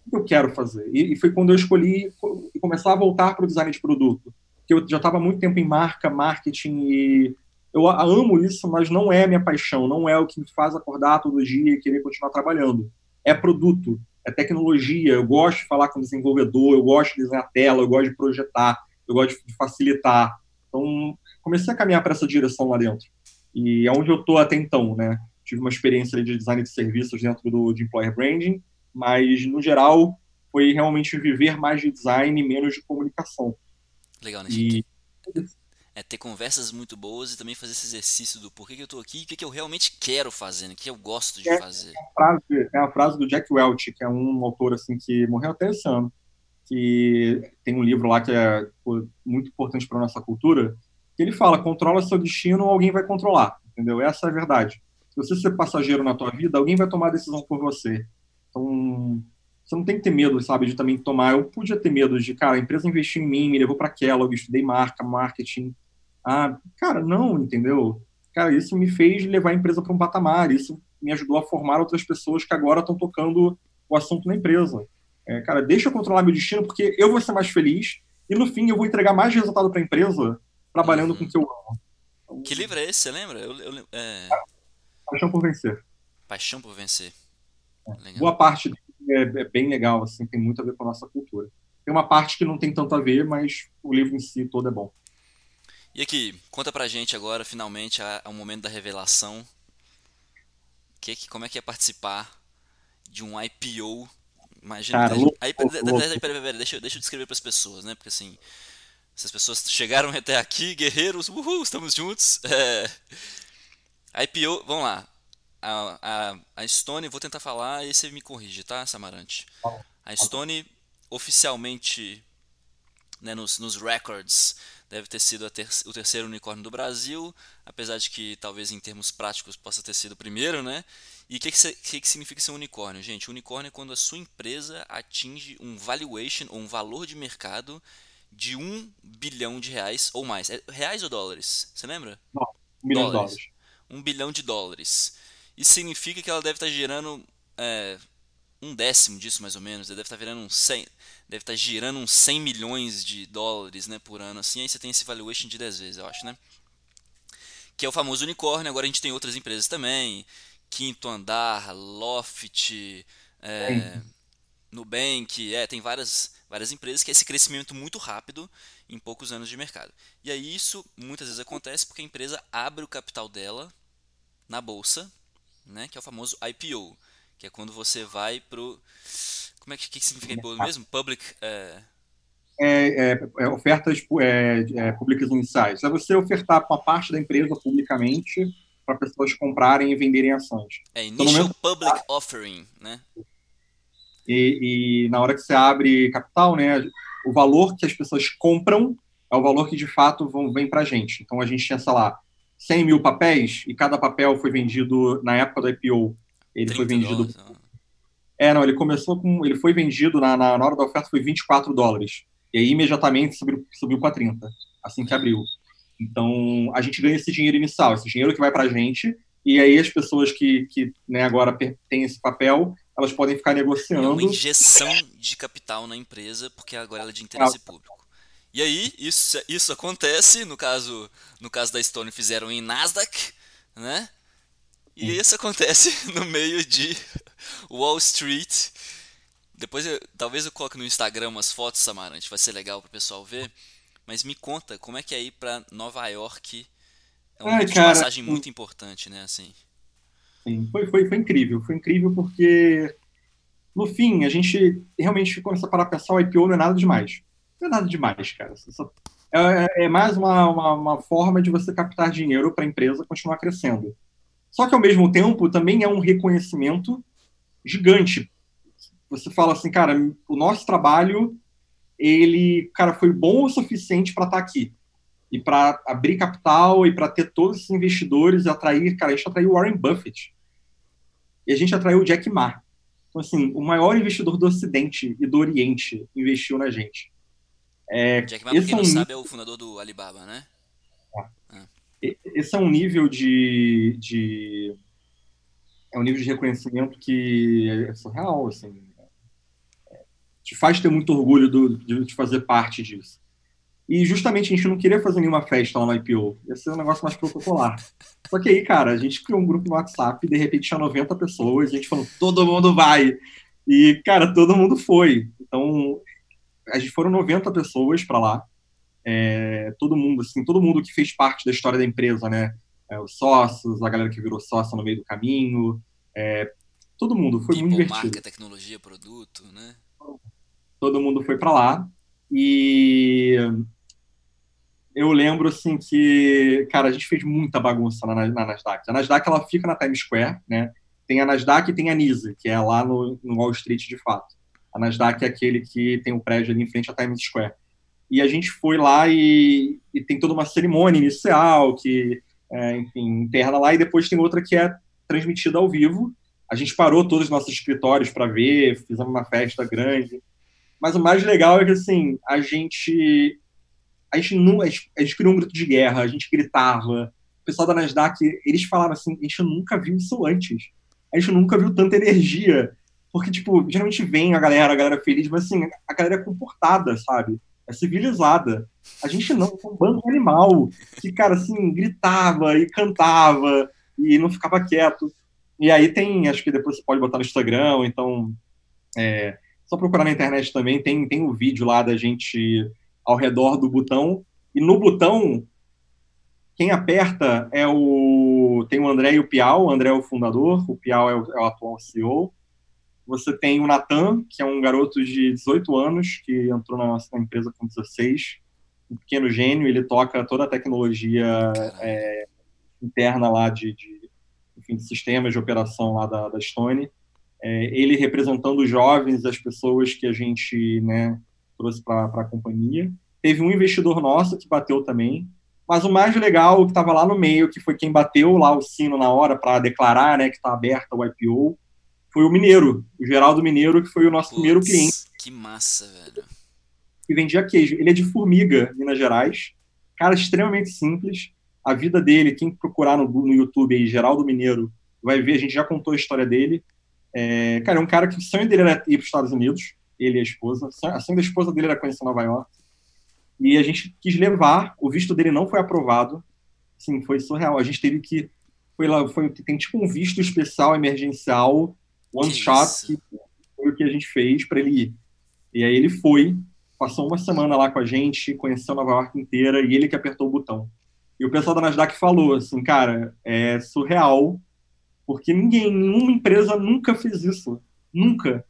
[SPEAKER 2] Que eu quero fazer? E, e foi quando eu escolhi começar a voltar para o design de produto. Que eu já estava muito tempo em marca, marketing e eu amo isso, mas não é minha paixão, não é o que me faz acordar todo dia e querer continuar trabalhando. É produto é tecnologia, eu gosto de falar com o desenvolvedor, eu gosto de desenhar tela, eu gosto de projetar, eu gosto de facilitar. Então, comecei a caminhar para essa direção lá dentro. E é onde eu estou até então, né? Tive uma experiência de design de serviços dentro do de employer branding, mas no geral foi realmente viver mais de design e menos de comunicação.
[SPEAKER 1] Legal, né? E é ter conversas muito boas e também fazer esse exercício do porquê que eu estou aqui e o que, que eu realmente quero fazer, né? o que eu gosto de
[SPEAKER 2] é,
[SPEAKER 1] fazer.
[SPEAKER 2] É a, frase, é a frase do Jack Welch, que é um autor assim que morreu até esse ano, que tem um livro lá que é muito importante para nossa cultura, que ele fala, controla seu destino, alguém vai controlar, entendeu? Essa é a verdade. Se você ser passageiro na tua vida, alguém vai tomar a decisão por você. Então, você não tem que ter medo, sabe, de também tomar. Eu podia ter medo de, cara, a empresa investiu em mim, me levou para Kellogg, estudei marca, marketing, ah, cara, não, entendeu? Cara, isso me fez levar a empresa para um patamar, isso me ajudou a formar outras pessoas que agora estão tocando o assunto na empresa. É, cara, deixa eu controlar meu destino, porque eu vou ser mais feliz e no fim eu vou entregar mais resultado para a empresa trabalhando uhum. com o que eu amo.
[SPEAKER 1] Então, que livro é esse, você lembra? Eu, eu, é...
[SPEAKER 2] Paixão por Vencer.
[SPEAKER 1] Paixão por Vencer.
[SPEAKER 2] É. Boa parte é, é, bem legal, assim, tem muito a ver com a nossa cultura. Tem uma parte que não tem tanto a ver, mas o livro em si todo é bom.
[SPEAKER 1] E aqui, conta pra gente agora, finalmente, o momento da revelação. Que, que, como é que é participar de um IPO? Imagina. Cara, aí, deixa, deixa eu descrever para as pessoas, né? Porque assim, se as pessoas chegaram [laughs] até aqui, guerreiros, uhul, estamos juntos. É, IPO, vamos lá. A, a, a Stone, vou tentar falar e você me corrige, tá, Samarante? A Stone, oficialmente, né, nos, nos records, deve ter sido ter o terceiro unicórnio do Brasil, apesar de que talvez em termos práticos possa ter sido o primeiro, né? E o que, que, que, significa ser um unicórnio? Gente, unicórnio é quando a sua empresa atinge um valuation, ou um valor de mercado de um bilhão de reais ou mais. É reais ou dólares? Você lembra?
[SPEAKER 2] Não, um bilhão dólares. de dólares.
[SPEAKER 1] Um bilhão de dólares. Isso significa que ela deve estar gerando é, um décimo disso, mais ou menos. Deve estar virando um 100, deve estar girando uns 100 milhões de dólares né, por ano. Assim, aí você tem esse valuation de 10 vezes, eu acho, né? Que é o famoso unicórnio. Agora a gente tem outras empresas também. Quinto Andar, Loft, é, Nubank. É, tem várias, várias empresas que é esse crescimento muito rápido em poucos anos de mercado. E aí isso muitas vezes acontece porque a empresa abre o capital dela na bolsa, né, que é o famoso IPO, que é quando você vai pro como é que, que significa IPO mesmo? Public. É...
[SPEAKER 2] É, é, é ofertas é, é, públicas iniciais. É você ofertar uma parte da empresa publicamente para pessoas comprarem e venderem ações.
[SPEAKER 1] É Initial momento, Public Offering, né?
[SPEAKER 2] E, e, na hora que você abre capital, né, o valor que as pessoas compram é o valor que de fato vão, vem para a gente. Então a gente tinha, sei lá, 100 mil papéis e cada papel foi vendido na época do IPO. Ele foi vendido dólares, é, não, ele começou com. Ele foi vendido na, na, hora da oferta foi 24 dólares. E aí imediatamente subiu, subiu para 30, assim que abriu. Então a gente ganha esse dinheiro inicial, esse dinheiro que vai para a gente, e aí as pessoas que, que né, agora têm esse papel, elas podem ficar negociando. É uma
[SPEAKER 1] injeção de capital na empresa, porque agora ela é de interesse público. E aí, isso, isso acontece, no caso, no caso da Stone fizeram em Nasdaq, né? E isso acontece [laughs] no meio de Wall Street. Depois, eu, talvez eu coloque no Instagram umas fotos, Samarante, vai ser legal para o pessoal ver. Mas me conta, como é que é ir para Nova York? É uma Ai, cara, passagem muito importante, né? Assim.
[SPEAKER 2] Sim, foi, foi, foi incrível. Foi incrível porque, no fim, a gente realmente começou a parar para pensar, o IPO não é nada demais. Não é nada demais, cara. É, é, é mais uma, uma, uma forma de você captar dinheiro para a empresa continuar crescendo. Só que, ao mesmo tempo, também é um reconhecimento gigante. Você fala assim, cara, o nosso trabalho, ele, cara, foi bom o suficiente para estar tá aqui. E para abrir capital e para ter todos esses investidores e atrair, cara, a gente atraiu Warren Buffett. E a gente atraiu o Jack Ma. Então, assim, o maior investidor do Ocidente e do Oriente investiu na gente.
[SPEAKER 1] É, Jack Ma, pra quem é um... não sabe, é o fundador do Alibaba, né?
[SPEAKER 2] esse é um nível de, de é um nível de reconhecimento que é surreal, assim, é, te faz ter muito orgulho do, de, de, fazer parte disso. E justamente a gente não queria fazer nenhuma festa lá no IPO, ia ser um negócio mais protocolar. Só que aí, cara, a gente criou um grupo no WhatsApp e de repente tinha 90 pessoas, e a gente falou, todo mundo vai. E, cara, todo mundo foi. Então, a gente foram 90 pessoas para lá é, todo mundo, assim, todo mundo que fez parte da história da empresa, né? É, os sócios, a galera que virou sócia no meio do caminho, é, todo mundo foi People, muito divertido.
[SPEAKER 1] marca, tecnologia, produto, né?
[SPEAKER 2] Todo mundo foi para lá e eu lembro assim que, cara, a gente fez muita bagunça na, na Nasdaq. A Nasdaq ela fica na Times Square, né? Tem a Nasdaq e tem a NISA, que é lá no, no Wall Street de fato. A Nasdaq é aquele que tem um prédio ali em frente à Times Square e a gente foi lá e, e tem toda uma cerimônia inicial que, é, enfim, interna lá, e depois tem outra que é transmitida ao vivo. A gente parou todos os nossos escritórios para ver, fizemos uma festa grande. Mas o mais legal é que, assim, a gente... A gente, não, a gente, a gente criou um grito de guerra, a gente gritava. O pessoal da Nasdaq, eles falaram assim, a gente nunca viu isso antes. A gente nunca viu tanta energia. Porque, tipo, geralmente vem a galera, a galera feliz, mas, assim, a galera é comportada, sabe? é civilizada. A gente não, é um bando animal que, cara, assim, gritava e cantava e não ficava quieto. E aí tem, acho que depois você pode botar no Instagram, então é, só procurar na internet também, tem, tem um vídeo lá da gente ao redor do botão, e no botão, quem aperta é o. Tem o André e o Piau, o André é o fundador, o Piau é o, é o atual CEO, você tem o Natan, que é um garoto de 18 anos, que entrou na nossa empresa com 16, um pequeno gênio, ele toca toda a tecnologia é, interna lá de, de, enfim, de sistemas de operação lá da, da Stone. É, ele representando os jovens, as pessoas que a gente né, trouxe para a companhia. Teve um investidor nosso que bateu também, mas o mais legal, que estava lá no meio, que foi quem bateu lá o sino na hora para declarar né, que está aberta o IPO, foi o Mineiro, o Geraldo Mineiro, que foi o nosso Puts, primeiro cliente.
[SPEAKER 1] Que massa, velho.
[SPEAKER 2] Que vendia queijo. Ele é de Formiga, Minas Gerais. Cara extremamente simples. A vida dele, quem procurar no, no YouTube aí, Geraldo Mineiro, vai ver, a gente já contou a história dele. É, cara, é um cara que o sonho dele era ir para os Estados Unidos, ele e a esposa. A sonho da esposa dele era conhecer Nova York. E a gente quis levar, o visto dele não foi aprovado. Sim, foi surreal. A gente teve que. Foi lá, foi, tem tipo um visto especial emergencial one que shot, que foi o que a gente fez para ele ir. E aí ele foi, passou uma semana lá com a gente, conheceu Nova York inteira, e ele que apertou o botão. E o pessoal da Nasdaq falou assim, cara, é surreal, porque ninguém, nenhuma empresa nunca fez isso. Nunca.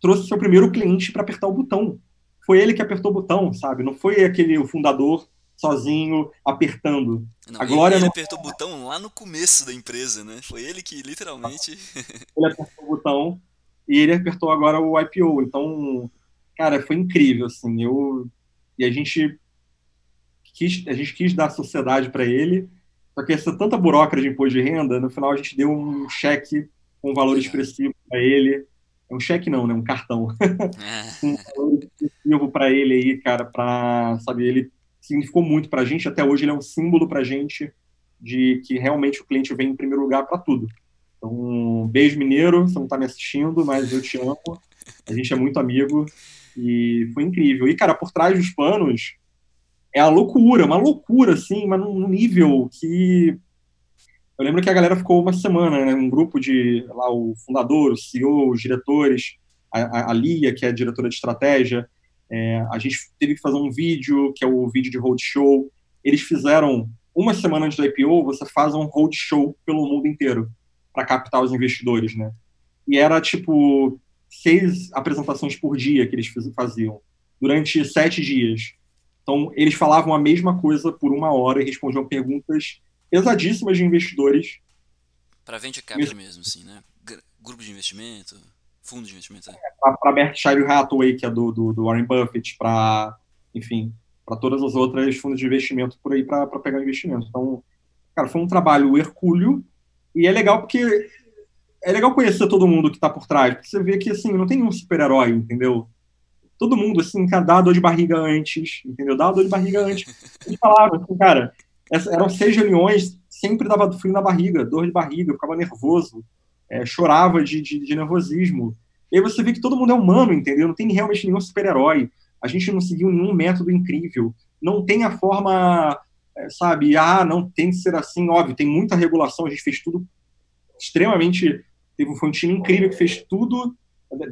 [SPEAKER 2] Trouxe seu primeiro cliente para apertar o botão. Foi ele que apertou o botão, sabe? Não foi aquele o fundador sozinho apertando.
[SPEAKER 1] Não, a Glória ele, ele não... apertou o botão lá no começo da empresa, né? Foi ele que literalmente. [laughs]
[SPEAKER 2] ele apertou o botão e ele apertou agora o IPO. Então, cara, foi incrível, assim. Eu e a gente quis, a gente quis dar sociedade para ele, só que essa tanta burocracia de imposto de renda, no final a gente deu um cheque com um valor expressivo para ele. É um cheque não, né? Um cartão. [laughs] [laughs] Um valor expressivo para ele aí, cara, para sabe ele significou muito para a gente. Até hoje ele é um símbolo para a gente de que realmente o cliente vem em primeiro lugar para tudo. Então, beijo mineiro, você não está me assistindo, mas eu te amo. A gente é muito amigo E foi incrível. E, cara, por trás dos panos é a loucura, uma loucura, assim, mas num nível que. Eu lembro que a galera ficou uma semana, né? Um grupo de. lá, o fundador, o CEO, os diretores, a, a Lia, que é a diretora de estratégia. É, a gente teve que fazer um vídeo, que é o vídeo de roadshow. Eles fizeram, uma semana antes do IPO, você faz um roadshow pelo mundo inteiro para captar os investidores, né? E era, tipo, seis apresentações por dia que eles faziam, durante sete dias. Então, eles falavam a mesma coisa por uma hora e respondiam perguntas pesadíssimas de investidores.
[SPEAKER 1] Para venture capital mesmo, assim, né? Grupo de investimento, fundo de investimento. É.
[SPEAKER 2] Para Berkshire Hathaway, que é do, do, do Warren Buffett, para, enfim, para todas as outras fundos de investimento por aí para pegar investimento. Então, cara, foi um trabalho hercúleo e é legal porque é legal conhecer todo mundo que está por trás, porque você vê que, assim, não tem um super-herói, entendeu? Todo mundo, assim, dá dor de barriga antes, entendeu? Dá dor de barriga antes. Eles falavam, assim, cara, eram seis reuniões, sempre dava frio na barriga, dor de barriga, ficava nervoso, é, chorava de, de, de, nervosismo. E aí você vê que todo mundo é humano, entendeu? Não tem realmente nenhum super-herói. A gente não seguiu nenhum método incrível. Não tem a forma, é, sabe, ah, não tem que ser assim, óbvio, tem muita regulação, a gente fez tudo extremamente Teve, um time incrível que fez tudo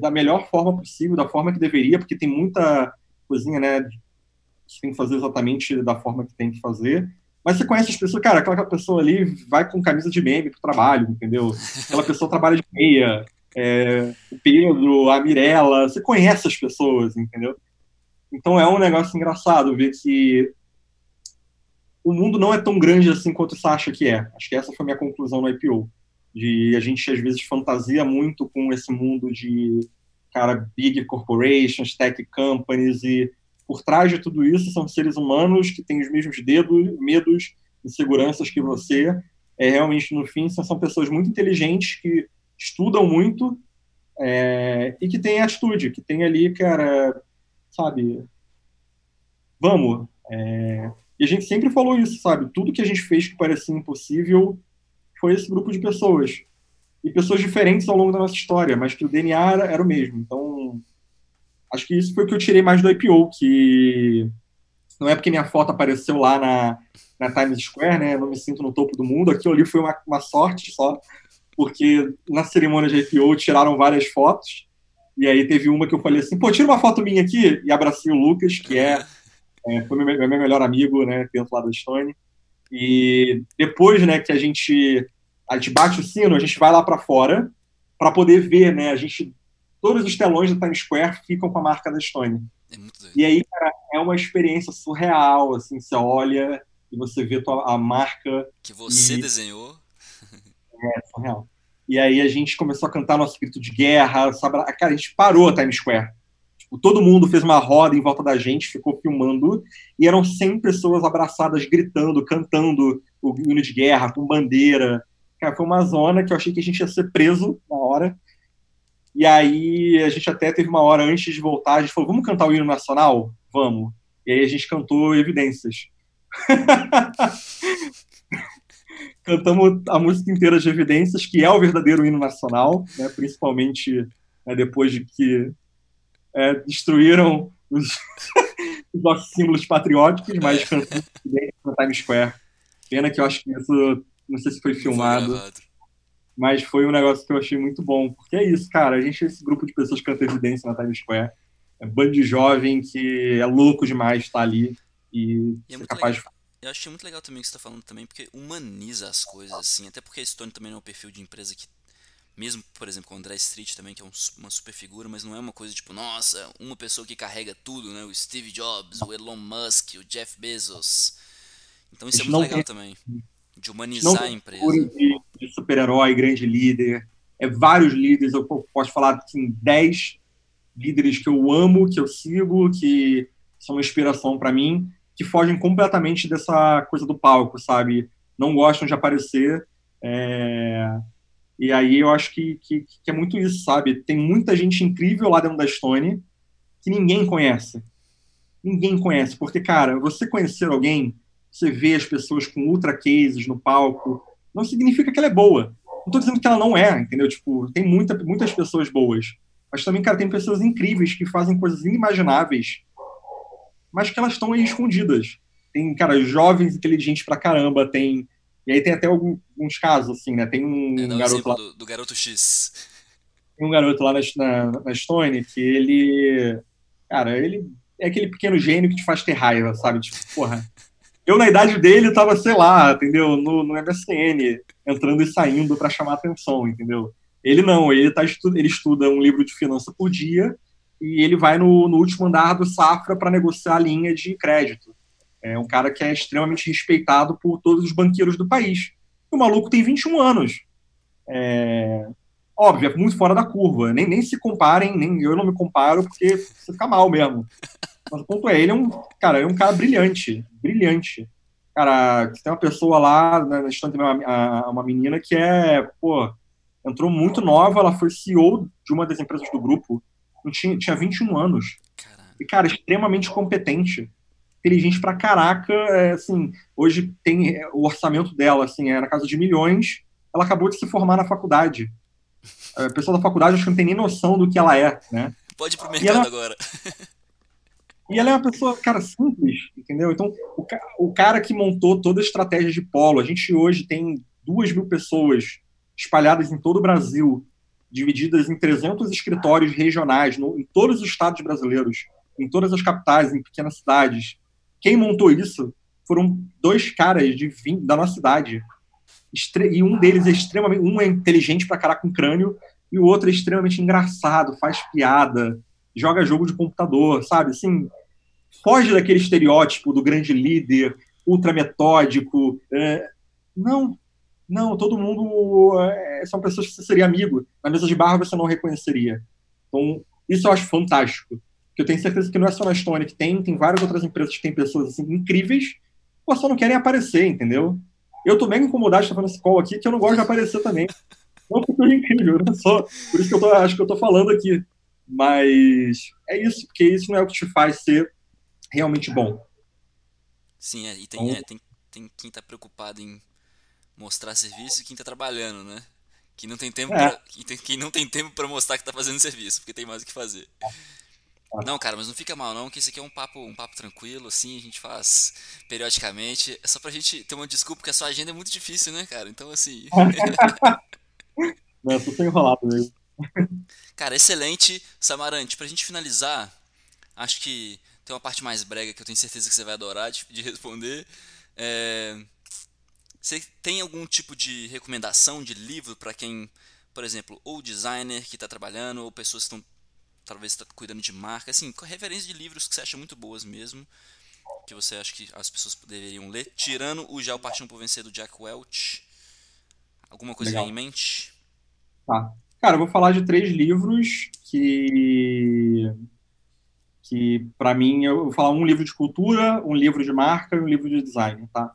[SPEAKER 2] da melhor forma possível, da forma que deveria, porque tem muita coisinha, né? Que tem que fazer exatamente da forma que tem que fazer. Mas você conhece as pessoas, cara, aquela pessoa ali vai com camisa de meme pro trabalho, entendeu? Aquela pessoa trabalha de meia, é, o Pedro, a Mirella, você conhece as pessoas, entendeu? Então é um negócio engraçado ver que o mundo não é tão grande assim quanto você acha que é. Acho que essa foi a minha conclusão no IPO de a gente às vezes fantasia muito com esse mundo de cara big corporations, tech companies e por trás de tudo isso são seres humanos que têm os mesmos dedos, medos, inseguranças que você. É realmente no fim são pessoas muito inteligentes que estudam muito é, e que têm atitude, que tem ali, cara, sabe? Vamos. É, e a gente sempre falou isso, sabe? Tudo que a gente fez que parecia impossível foi esse grupo de pessoas. E pessoas diferentes ao longo da nossa história, mas que o DNA era, era o mesmo. Então, acho que isso foi o que eu tirei mais do IPO, que não é porque minha foto apareceu lá na, na Times Square, né? Não me sinto no topo do mundo. Aquilo ali foi uma, uma sorte só, porque na cerimônia de IPO tiraram várias fotos. E aí teve uma que eu falei assim, pô, tira uma foto minha aqui. E abracei o Lucas, que é, é foi meu, meu melhor amigo, né, dentro lá da Stone. E depois, né, que a gente a gente bate o sino, a gente vai lá para fora para poder ver, né? A gente todos os telões da Times Square ficam com a marca da Stone. É e aí, cara, é uma experiência surreal, assim, você olha e você vê tua, a marca
[SPEAKER 1] que você e... desenhou.
[SPEAKER 2] É, surreal. E aí a gente começou a cantar nosso grito de guerra, sabe? Cara, a gente parou a Times Square. Tipo, todo mundo fez uma roda em volta da gente, ficou filmando, e eram 100 pessoas abraçadas, gritando, cantando o hino de guerra, com bandeira. Cara, foi uma zona que eu achei que a gente ia ser preso na hora. E aí a gente até teve uma hora antes de voltar, a gente falou, vamos cantar o hino nacional? Vamos. E aí a gente cantou Evidências. [laughs] Cantamos a música inteira de Evidências, que é o verdadeiro hino nacional, né? principalmente né, depois de que é, destruíram os, [laughs] os, nossos símbolos patrióticos, mas cantando no Times Square. Pena que eu acho que isso, não sei se foi filmado, foi mas foi um negócio que eu achei muito bom, porque é isso, cara, a gente é esse grupo de pessoas que canta evidência na Times Square, é bando de jovem que é louco demais estar ali e, e é capaz
[SPEAKER 1] legal. de eu achei muito legal também o que você está falando também, porque humaniza as coisas, assim, até porque a Stone também não é um perfil de empresa que mesmo, por exemplo, com o André Street também, que é um, uma super figura, mas não é uma coisa tipo, nossa, uma pessoa que carrega tudo, né? O Steve Jobs, o Elon Musk, o Jeff Bezos. Então isso é muito legal tem, também, de humanizar a empresa.
[SPEAKER 2] De, de super-herói, grande líder. É vários líderes, eu posso falar assim, 10 líderes que eu amo, que eu sigo, que são uma inspiração para mim, que fogem completamente dessa coisa do palco, sabe? Não gostam de aparecer. É e aí eu acho que, que, que, é muito isso, sabe? Tem muita gente incrível lá dentro da Stone que ninguém conhece. Ninguém conhece. Porque, cara, você conhecer alguém, você vê as pessoas com ultra cases no palco, não significa que ela é boa. Não estou dizendo que ela não é, entendeu? Tipo, tem muita, muitas pessoas boas. Mas também, cara, tem pessoas incríveis que fazem coisas inimagináveis, mas que elas estão aí escondidas. Tem, cara, jovens inteligentes pra caramba, tem. E aí tem até alguns casos, assim, né? Tem um,
[SPEAKER 1] é,
[SPEAKER 2] garoto lá.
[SPEAKER 1] Do, do, garoto X.
[SPEAKER 2] Tem um garoto lá na, na, na Stone que ele. Cara, ele é aquele pequeno gênio que te faz ter raiva, sabe? Tipo, porra. Eu, na idade dele, tava, sei lá, entendeu? No, no MSN, entrando e saindo para chamar atenção, entendeu? Ele não, ele, tá, ele estuda um livro de finança por dia e ele vai no, no último andar do Safra para negociar a linha de crédito. É um cara que é extremamente respeitado por todos os banqueiros do país. E o maluco tem 21 anos. É, óbvio, é muito fora da curva. Nem, nem se comparem, nem eu não me comparo, porque você fica mal mesmo. Mas o ponto é, ele é um cara, é um cara brilhante, brilhante. Cara, tem uma pessoa lá na né, estante uma, uma menina que é, pô, entrou muito nova, ela foi CEO de uma das empresas do grupo, tinha, tinha 21 anos. Caramba. E, cara, extremamente competente, inteligente pra caraca, é, assim, hoje tem é, o orçamento dela, assim, é na casa de milhões, ela acabou de se formar na faculdade. [laughs] A pessoa da faculdade acho que não tem nem noção do que ela é, né?
[SPEAKER 1] Pode ir pro mercado ela... agora. [laughs]
[SPEAKER 2] E ela é uma pessoa, cara, simples, entendeu? Então, o, o cara que montou toda a estratégia de polo, a gente hoje tem duas mil pessoas espalhadas em todo o Brasil, divididas em 300 escritórios regionais, no, em todos os estados brasileiros, em todas as capitais, em pequenas cidades. Quem montou isso foram dois caras de 20, da nossa cidade. E um deles é extremamente. Um é inteligente pra caraca com crânio, e o outro é extremamente engraçado, faz piada, joga jogo de computador, sabe? Assim, foge daquele estereótipo do grande líder, ultra metódico. É, não, não, todo mundo é, são pessoas que você seria amigo. Na mesa de barra você não reconheceria. Então, isso eu acho fantástico. Eu tenho certeza que não é só na Stone que tem, tem várias outras empresas que têm pessoas assim, incríveis, ou só não querem aparecer, entendeu? Eu tô bem incomodado de estar falando esse call aqui, que eu não gosto de aparecer também. Não porque eu incrível, não só. Por isso que eu tô, acho que eu tô falando aqui. Mas é isso, porque isso não é o que te faz ser realmente bom.
[SPEAKER 1] Sim, é, e tem, então, é, tem, tem quem está preocupado em mostrar serviço e quem está trabalhando, né? Quem não tem tempo é. pra, quem, tem, quem não tem tempo para mostrar que está fazendo serviço, porque tem mais o que fazer. É. Não, cara, mas não fica mal não, que isso aqui é um papo, um papo tranquilo, assim, a gente faz periodicamente. É só pra gente ter uma desculpa, porque a sua agenda é muito difícil, né, cara? Então, assim. [laughs]
[SPEAKER 2] não, eu tô sem enrolado mesmo. [laughs]
[SPEAKER 1] Cara, excelente. Samarante, pra gente finalizar, acho que tem uma parte mais brega que eu tenho certeza que você vai adorar de, de responder. É, você tem algum tipo de recomendação de livro para quem, por exemplo, ou designer que está trabalhando, ou pessoas que estão talvez tá cuidando de marca, assim, referências de livros que você acha muito boas mesmo, que você acha que as pessoas deveriam ler, tirando o Já o Paixão por Vencer do Jack Welch. Alguma coisa em mente?
[SPEAKER 2] Tá. Cara, eu vou falar de três livros que que para mim eu vou falar um livro de cultura, um livro de marca e um livro de design, tá?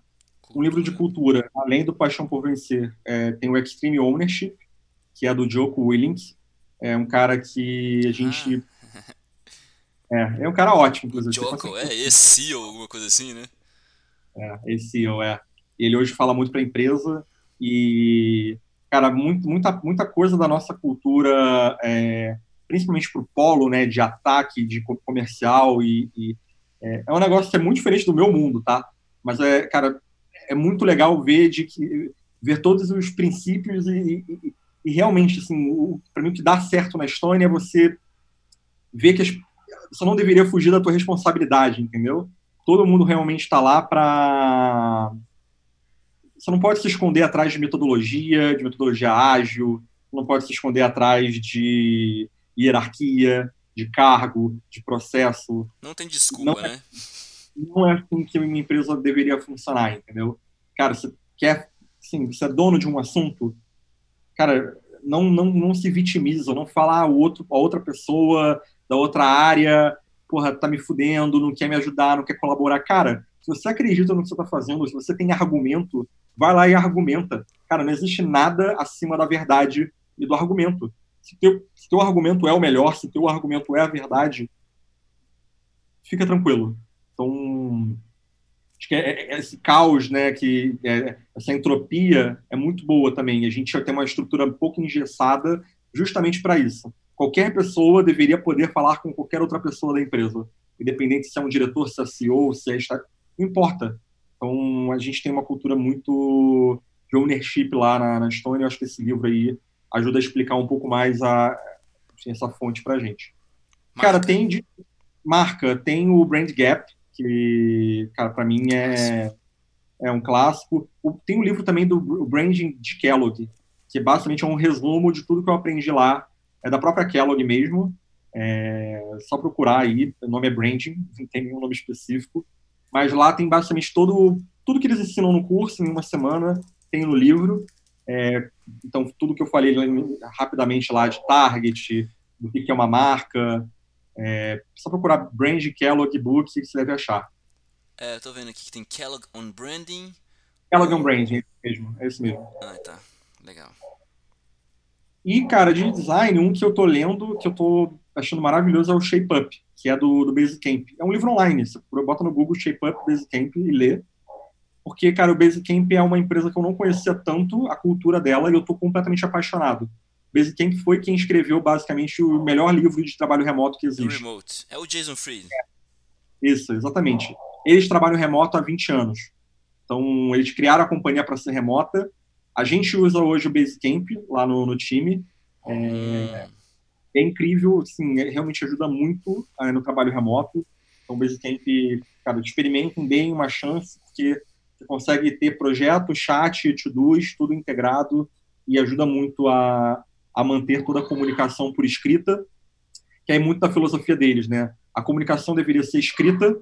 [SPEAKER 2] Um livro de cultura, além do Paixão por Vencer, é, tem o Extreme Ownership, que é do Joko Willink, é um cara que a gente ah. [laughs] é, é um cara ótimo, inclusive.
[SPEAKER 1] Joko, é esse ou alguma coisa assim, né?
[SPEAKER 2] É, esse é. Ele hoje fala muito para a empresa e cara, muito, muita, muita coisa da nossa cultura é, principalmente para o polo né, de ataque, de comercial, e, e é, é, um negócio que é muito diferente do meu mundo, tá? Mas, é, cara, é muito legal ver, de que, ver todos os princípios e, e, e realmente, assim, para mim o que dá certo na Estônia é você ver que as, você não deveria fugir da tua responsabilidade, entendeu? Todo mundo realmente está lá para você não pode se esconder atrás de metodologia, de metodologia ágil, não pode se esconder atrás de hierarquia, de cargo, de processo.
[SPEAKER 1] Não tem desculpa, não é, né?
[SPEAKER 2] Não é assim que uma empresa deveria funcionar, entendeu? Cara, você quer, assim, você é dono de um assunto, cara, não, não, não se vitimiza, não fala a, outro, a outra pessoa da outra área, porra, tá me fudendo, não quer me ajudar, não quer colaborar. Cara, se você acredita no que você tá fazendo, se você tem argumento, vai lá e argumenta. Cara, não existe nada acima da verdade e do argumento se teu, se teu argumento é o melhor, se teu argumento é a verdade, fica tranquilo. Então, acho que é, é, esse caos, né, que é, essa entropia é muito boa também. A gente já tem uma estrutura um pouco engessada justamente para isso. qualquer pessoa deveria poder falar com qualquer outra pessoa da empresa, independente se é um diretor, se é CEO, se é não importa. Então a gente tem uma cultura muito de ownership lá na, na Estônia. Eu acho que esse livro aí ajuda a explicar um pouco mais a, essa fonte para gente. Marca. Cara, tem de, marca, tem o Brand Gap, que, cara, para mim é, é um clássico. Tem um livro também do Branding de Kellogg, que basicamente é um resumo de tudo que eu aprendi lá. É da própria Kellogg mesmo. É só procurar aí, o nome é Branding, não tem nenhum nome específico. Mas lá tem basicamente todo, tudo que eles ensinam no curso em uma semana, tem no livro. É, então, tudo que eu falei rapidamente lá de target, do que é uma marca, é só procurar Brand Kellogg Book que você deve achar.
[SPEAKER 1] É, eu tô vendo aqui que tem Kellogg on Branding.
[SPEAKER 2] Kellogg on Branding, é mesmo, é isso mesmo.
[SPEAKER 1] Ah, tá. Legal.
[SPEAKER 2] E, cara, de design, um que eu tô lendo, que eu tô achando maravilhoso é o Shape Up, que é do, do Basecamp. É um livro online, você bota no Google Shape Up Basecamp e lê. Porque, cara, o Basecamp é uma empresa que eu não conhecia tanto a cultura dela e eu tô completamente apaixonado. Basecamp foi quem escreveu basicamente o melhor livro de trabalho remoto que existe.
[SPEAKER 1] Remote. É o Jason Fried.
[SPEAKER 2] É. Isso, exatamente. Eles trabalham remoto há 20 anos. Então, eles criaram a companhia para ser remota. A gente usa hoje o Basecamp lá no, no time. É, hum. é, incrível, assim, é, realmente ajuda muito é, no trabalho remoto. Então, o Basecamp, cara, experimentem, deem uma chance, porque você consegue ter projeto, chat, to-dos, tudo integrado e ajuda muito a, a manter toda a comunicação por escrita, que é muito da filosofia deles, né? A comunicação deveria ser escrita,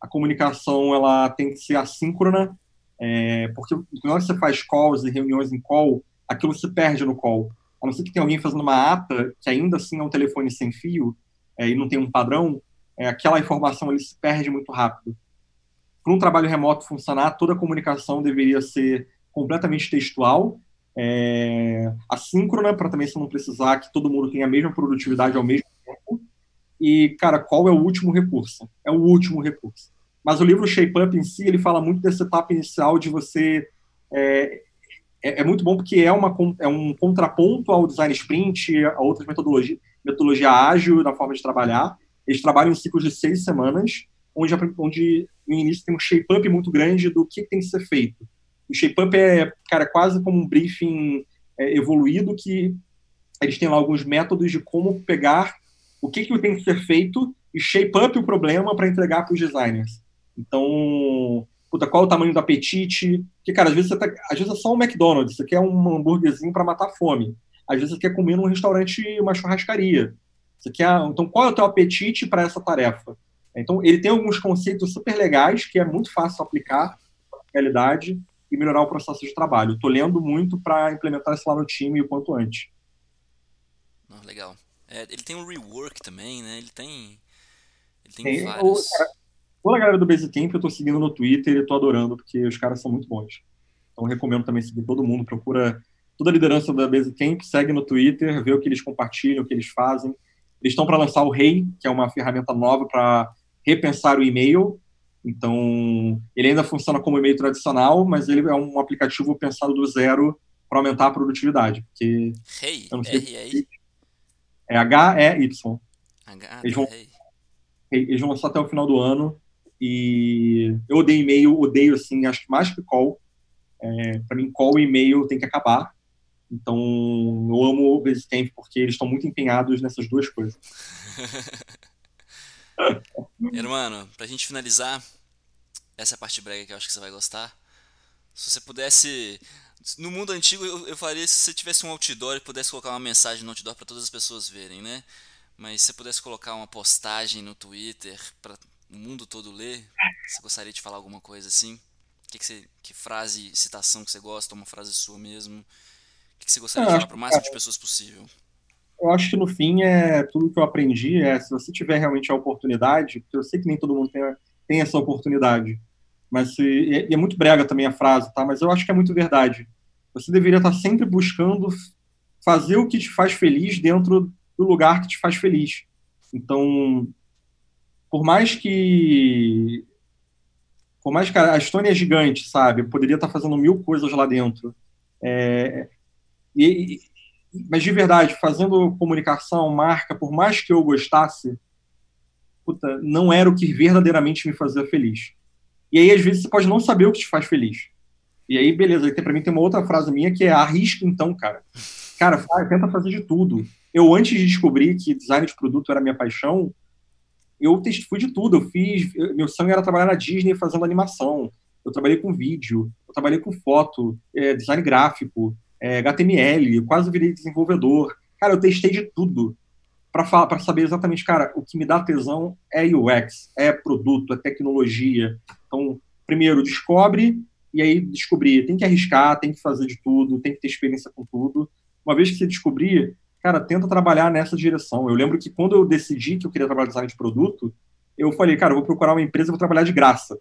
[SPEAKER 2] a comunicação ela tem que ser assíncrona, é, porque quando você faz calls e reuniões em call, aquilo se perde no call. A não ser que tenha alguém fazendo uma ata, que ainda assim é um telefone sem fio, é, e não tem um padrão, é, aquela informação ele se perde muito rápido. Para um trabalho remoto funcionar, toda a comunicação deveria ser completamente textual, é, assíncrona, para também você não precisar que todo mundo tenha a mesma produtividade ao mesmo tempo. E, cara, qual é o último recurso? É o último recurso. Mas o livro Shape Up em si, ele fala muito dessa etapa inicial de você. É, é, é muito bom porque é, uma, é um contraponto ao design sprint, a outras metodologias, metodologia ágil na forma de trabalhar. Eles trabalham em ciclos de seis semanas, onde, onde no início tem um shape-up muito grande do que tem que ser feito. O shape-up é, cara, quase como um briefing é, evoluído que eles têm lá alguns métodos de como pegar o que, que tem que ser feito e shape up o problema para entregar para os designers. Então, puta, qual é o tamanho do apetite? Porque, cara, às vezes, tá, às vezes é só um McDonald's, você quer um hambúrguerzinho para matar fome. Às vezes você quer comer num restaurante, uma churrascaria. Você quer, então, qual é o teu apetite para essa tarefa? Então, ele tem alguns conceitos super legais que é muito fácil aplicar na realidade e melhorar o processo de trabalho. Estou lendo muito para implementar isso lá no time o quanto antes.
[SPEAKER 1] Oh, legal. É, ele tem um rework também, né? Ele tem, ele tem, tem vários...
[SPEAKER 2] Toda a galera do Basecamp eu estou seguindo no Twitter e estou adorando, porque os caras são muito bons. Então recomendo também seguir todo mundo, procura toda a liderança da Basecamp, segue no Twitter, vê o que eles compartilham, o que eles fazem. Eles estão para lançar o Rei, que é uma ferramenta nova para repensar o e-mail. Então, ele ainda funciona como e-mail tradicional, mas ele é um aplicativo pensado do zero para aumentar a produtividade. Porque,
[SPEAKER 1] hey, eu não sei?
[SPEAKER 2] É H-E-Y. Eles vão, eles vão lançar até o final do ano. E eu odeio e-mail, odeio, assim, acho que mais que call. É, para mim, call e e-mail tem que acabar. Então, eu amo o Basecamp porque eles estão muito empenhados nessas duas coisas. [laughs]
[SPEAKER 1] Hermano, pra gente finalizar, essa é a parte brega que eu acho que você vai gostar. Se você pudesse. No mundo antigo eu, eu faria se você tivesse um outdoor e pudesse colocar uma mensagem no outdoor para todas as pessoas verem, né? Mas se você pudesse colocar uma postagem no Twitter para o mundo todo ler, você gostaria de falar alguma coisa assim? Que, que, você, que frase, citação que você gosta, uma frase sua mesmo? O que, que você gostaria de falar para o máximo de pessoas possível?
[SPEAKER 2] Eu acho que no fim é tudo que eu aprendi é se você tiver realmente a oportunidade, porque eu sei que nem todo mundo tem, tem essa oportunidade, mas se, e é muito brega também a frase, tá? Mas eu acho que é muito verdade. Você deveria estar sempre buscando fazer o que te faz feliz dentro do lugar que te faz feliz. Então, por mais que por mais que a Estônia é gigante, sabe? Eu poderia estar fazendo mil coisas lá dentro. É, e, mas de verdade, fazendo comunicação, marca, por mais que eu gostasse, puta, não era o que verdadeiramente me fazia feliz. E aí, às vezes, você pode não saber o que te faz feliz. E aí, beleza, aí, para mim tem uma outra frase minha que é arrisca então, cara. Cara, tenta fazer de tudo. Eu, antes de descobrir que design de produto era minha paixão, eu fui de tudo. Eu fiz. Meu sonho era trabalhar na Disney fazendo animação. Eu trabalhei com vídeo, eu trabalhei com foto, é, design gráfico, é, HTML, eu quase virei desenvolvedor. Cara, eu testei de tudo para saber exatamente, cara, o que me dá tesão é UX, é produto, é tecnologia. Então, primeiro, descobre e aí descobrir. Tem que arriscar, tem que fazer de tudo, tem que ter experiência com tudo. Uma vez que você descobrir, cara, tenta trabalhar nessa direção. Eu lembro que quando eu decidi que eu queria trabalhar design de produto, eu falei, cara, eu vou procurar uma empresa, vou trabalhar de graça.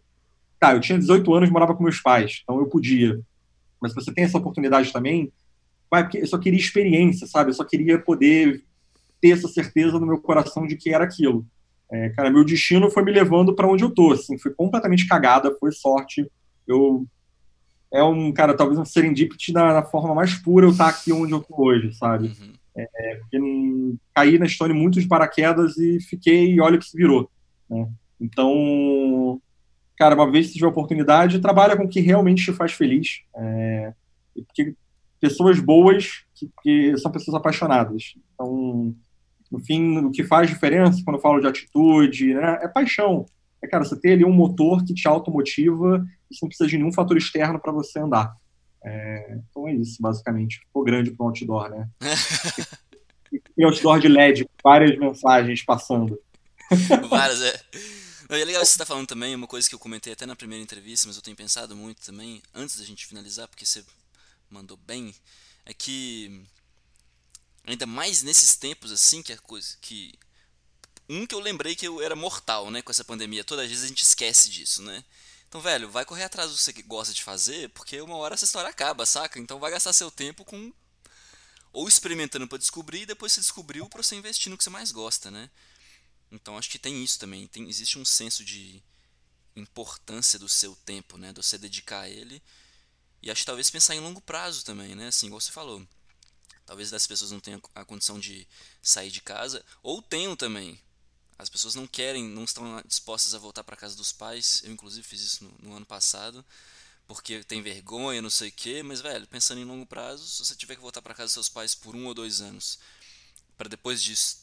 [SPEAKER 2] Tá, eu tinha 18 anos, morava com meus pais, então eu podia. Mas você tem essa oportunidade também, vai, porque eu só queria experiência, sabe? Eu só queria poder ter essa certeza no meu coração de que era aquilo. É, cara, meu destino foi me levando para onde eu tô, assim, foi completamente cagada, foi sorte. Eu é um, cara, talvez um serendipity na, na forma mais pura eu estar tá aqui onde eu tô hoje, sabe? Uhum. É, porque não, caí na Stone muito de paraquedas e fiquei e olha o que se virou. Né? Então, cara, uma vez que tiver oportunidade, trabalha com o que realmente te faz feliz. É, porque pessoas boas que, que, são pessoas apaixonadas. Então, no fim, o que faz diferença quando eu falo de atitude né, é paixão. É, cara, você ter ali um motor que te automotiva e você não precisa de nenhum fator externo para você andar. É, então é isso, basicamente. Ficou grande para o outdoor, né? [laughs] e outdoor de LED, várias mensagens passando.
[SPEAKER 1] Várias, é. Não, é legal que você está falando também, uma coisa que eu comentei até na primeira entrevista, mas eu tenho pensado muito também, antes da gente finalizar, porque você mandou bem, é que ainda mais nesses tempos assim, que a coisa que um que eu lembrei que eu era mortal, né, com essa pandemia, todas as vezes a gente esquece disso, né? Então, velho, vai correr atrás do que você gosta de fazer, porque uma hora essa história acaba, saca? Então vai gastar seu tempo com ou experimentando para descobrir e depois você descobriu para você investir no que você mais gosta, né? Então acho que tem isso também, tem existe um senso de importância do seu tempo, né, de você dedicar a ele. E acho que talvez pensar em longo prazo também, né? Assim, igual você falou. Talvez as pessoas não tenham a condição de sair de casa, ou tenham também, as pessoas não querem, não estão dispostas a voltar para casa dos pais. Eu, inclusive, fiz isso no, no ano passado, porque tem vergonha, não sei o quê. Mas, velho, pensando em longo prazo, se você tiver que voltar para casa dos seus pais por um ou dois anos, para depois disso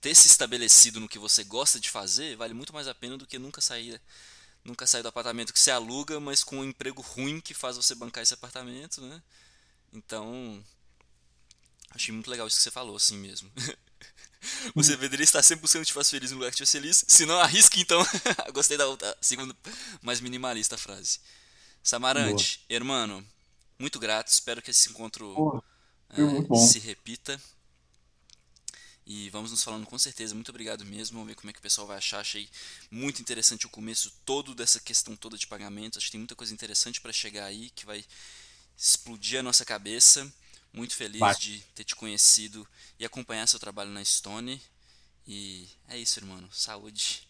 [SPEAKER 1] ter se estabelecido no que você gosta de fazer, vale muito mais a pena do que nunca sair, nunca sair do apartamento que você aluga, mas com um emprego ruim que faz você bancar esse apartamento, né? Então, achei muito legal isso que você falou, assim mesmo. [laughs] Você uhum. deveria estar sempre buscando te fazer feliz no lugar que te faz feliz. Se não, arrisque então. [laughs] Gostei da outra, segunda, mais minimalista frase. Samarante, Boa. hermano, muito grato. Espero que esse encontro é, se repita. E vamos nos falando com certeza. Muito obrigado mesmo. Vamos ver como é que o pessoal vai achar. Achei muito interessante o começo todo dessa questão toda de pagamentos. Acho que tem muita coisa interessante para chegar aí que vai explodir a nossa cabeça. Muito feliz Vai. de ter te conhecido e acompanhar seu trabalho na Stone. E é isso, irmão. Saúde.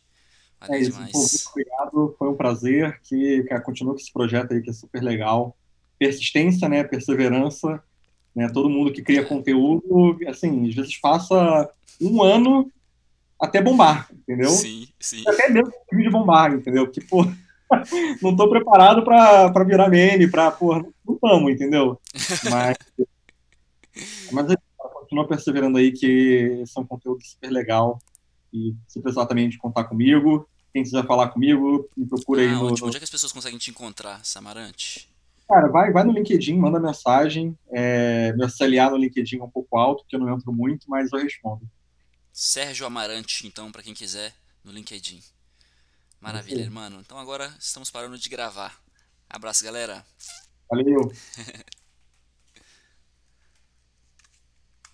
[SPEAKER 2] Valeu é isso, demais. Pô, muito obrigado. Foi um prazer. Que, que continue com esse projeto aí que é super legal. Persistência, né? Perseverança. Né? Todo mundo que cria conteúdo, assim, às vezes passa um ano até bombar, entendeu?
[SPEAKER 1] Sim, sim.
[SPEAKER 2] Até mesmo de bombar, entendeu? Porque, [laughs] pô, não estou preparado para virar meme, para, pô, não estamos, entendeu? Mas [laughs] mas é, continua perseverando aí, que esse é um conteúdo super legal. E se precisar também de contar comigo, quem quiser falar comigo, me procura ah, aí no,
[SPEAKER 1] ótimo. Onde é que as pessoas conseguem te encontrar, Samarante?
[SPEAKER 2] Cara, vai, vai no LinkedIn, manda mensagem. É, meu CLA no LinkedIn é um pouco alto, porque eu não entro muito, mas eu respondo.
[SPEAKER 1] Sérgio Amarante, então, para quem quiser, no LinkedIn. Maravilha, irmão. Então agora estamos parando de gravar. Abraço, galera.
[SPEAKER 2] Valeu. [laughs]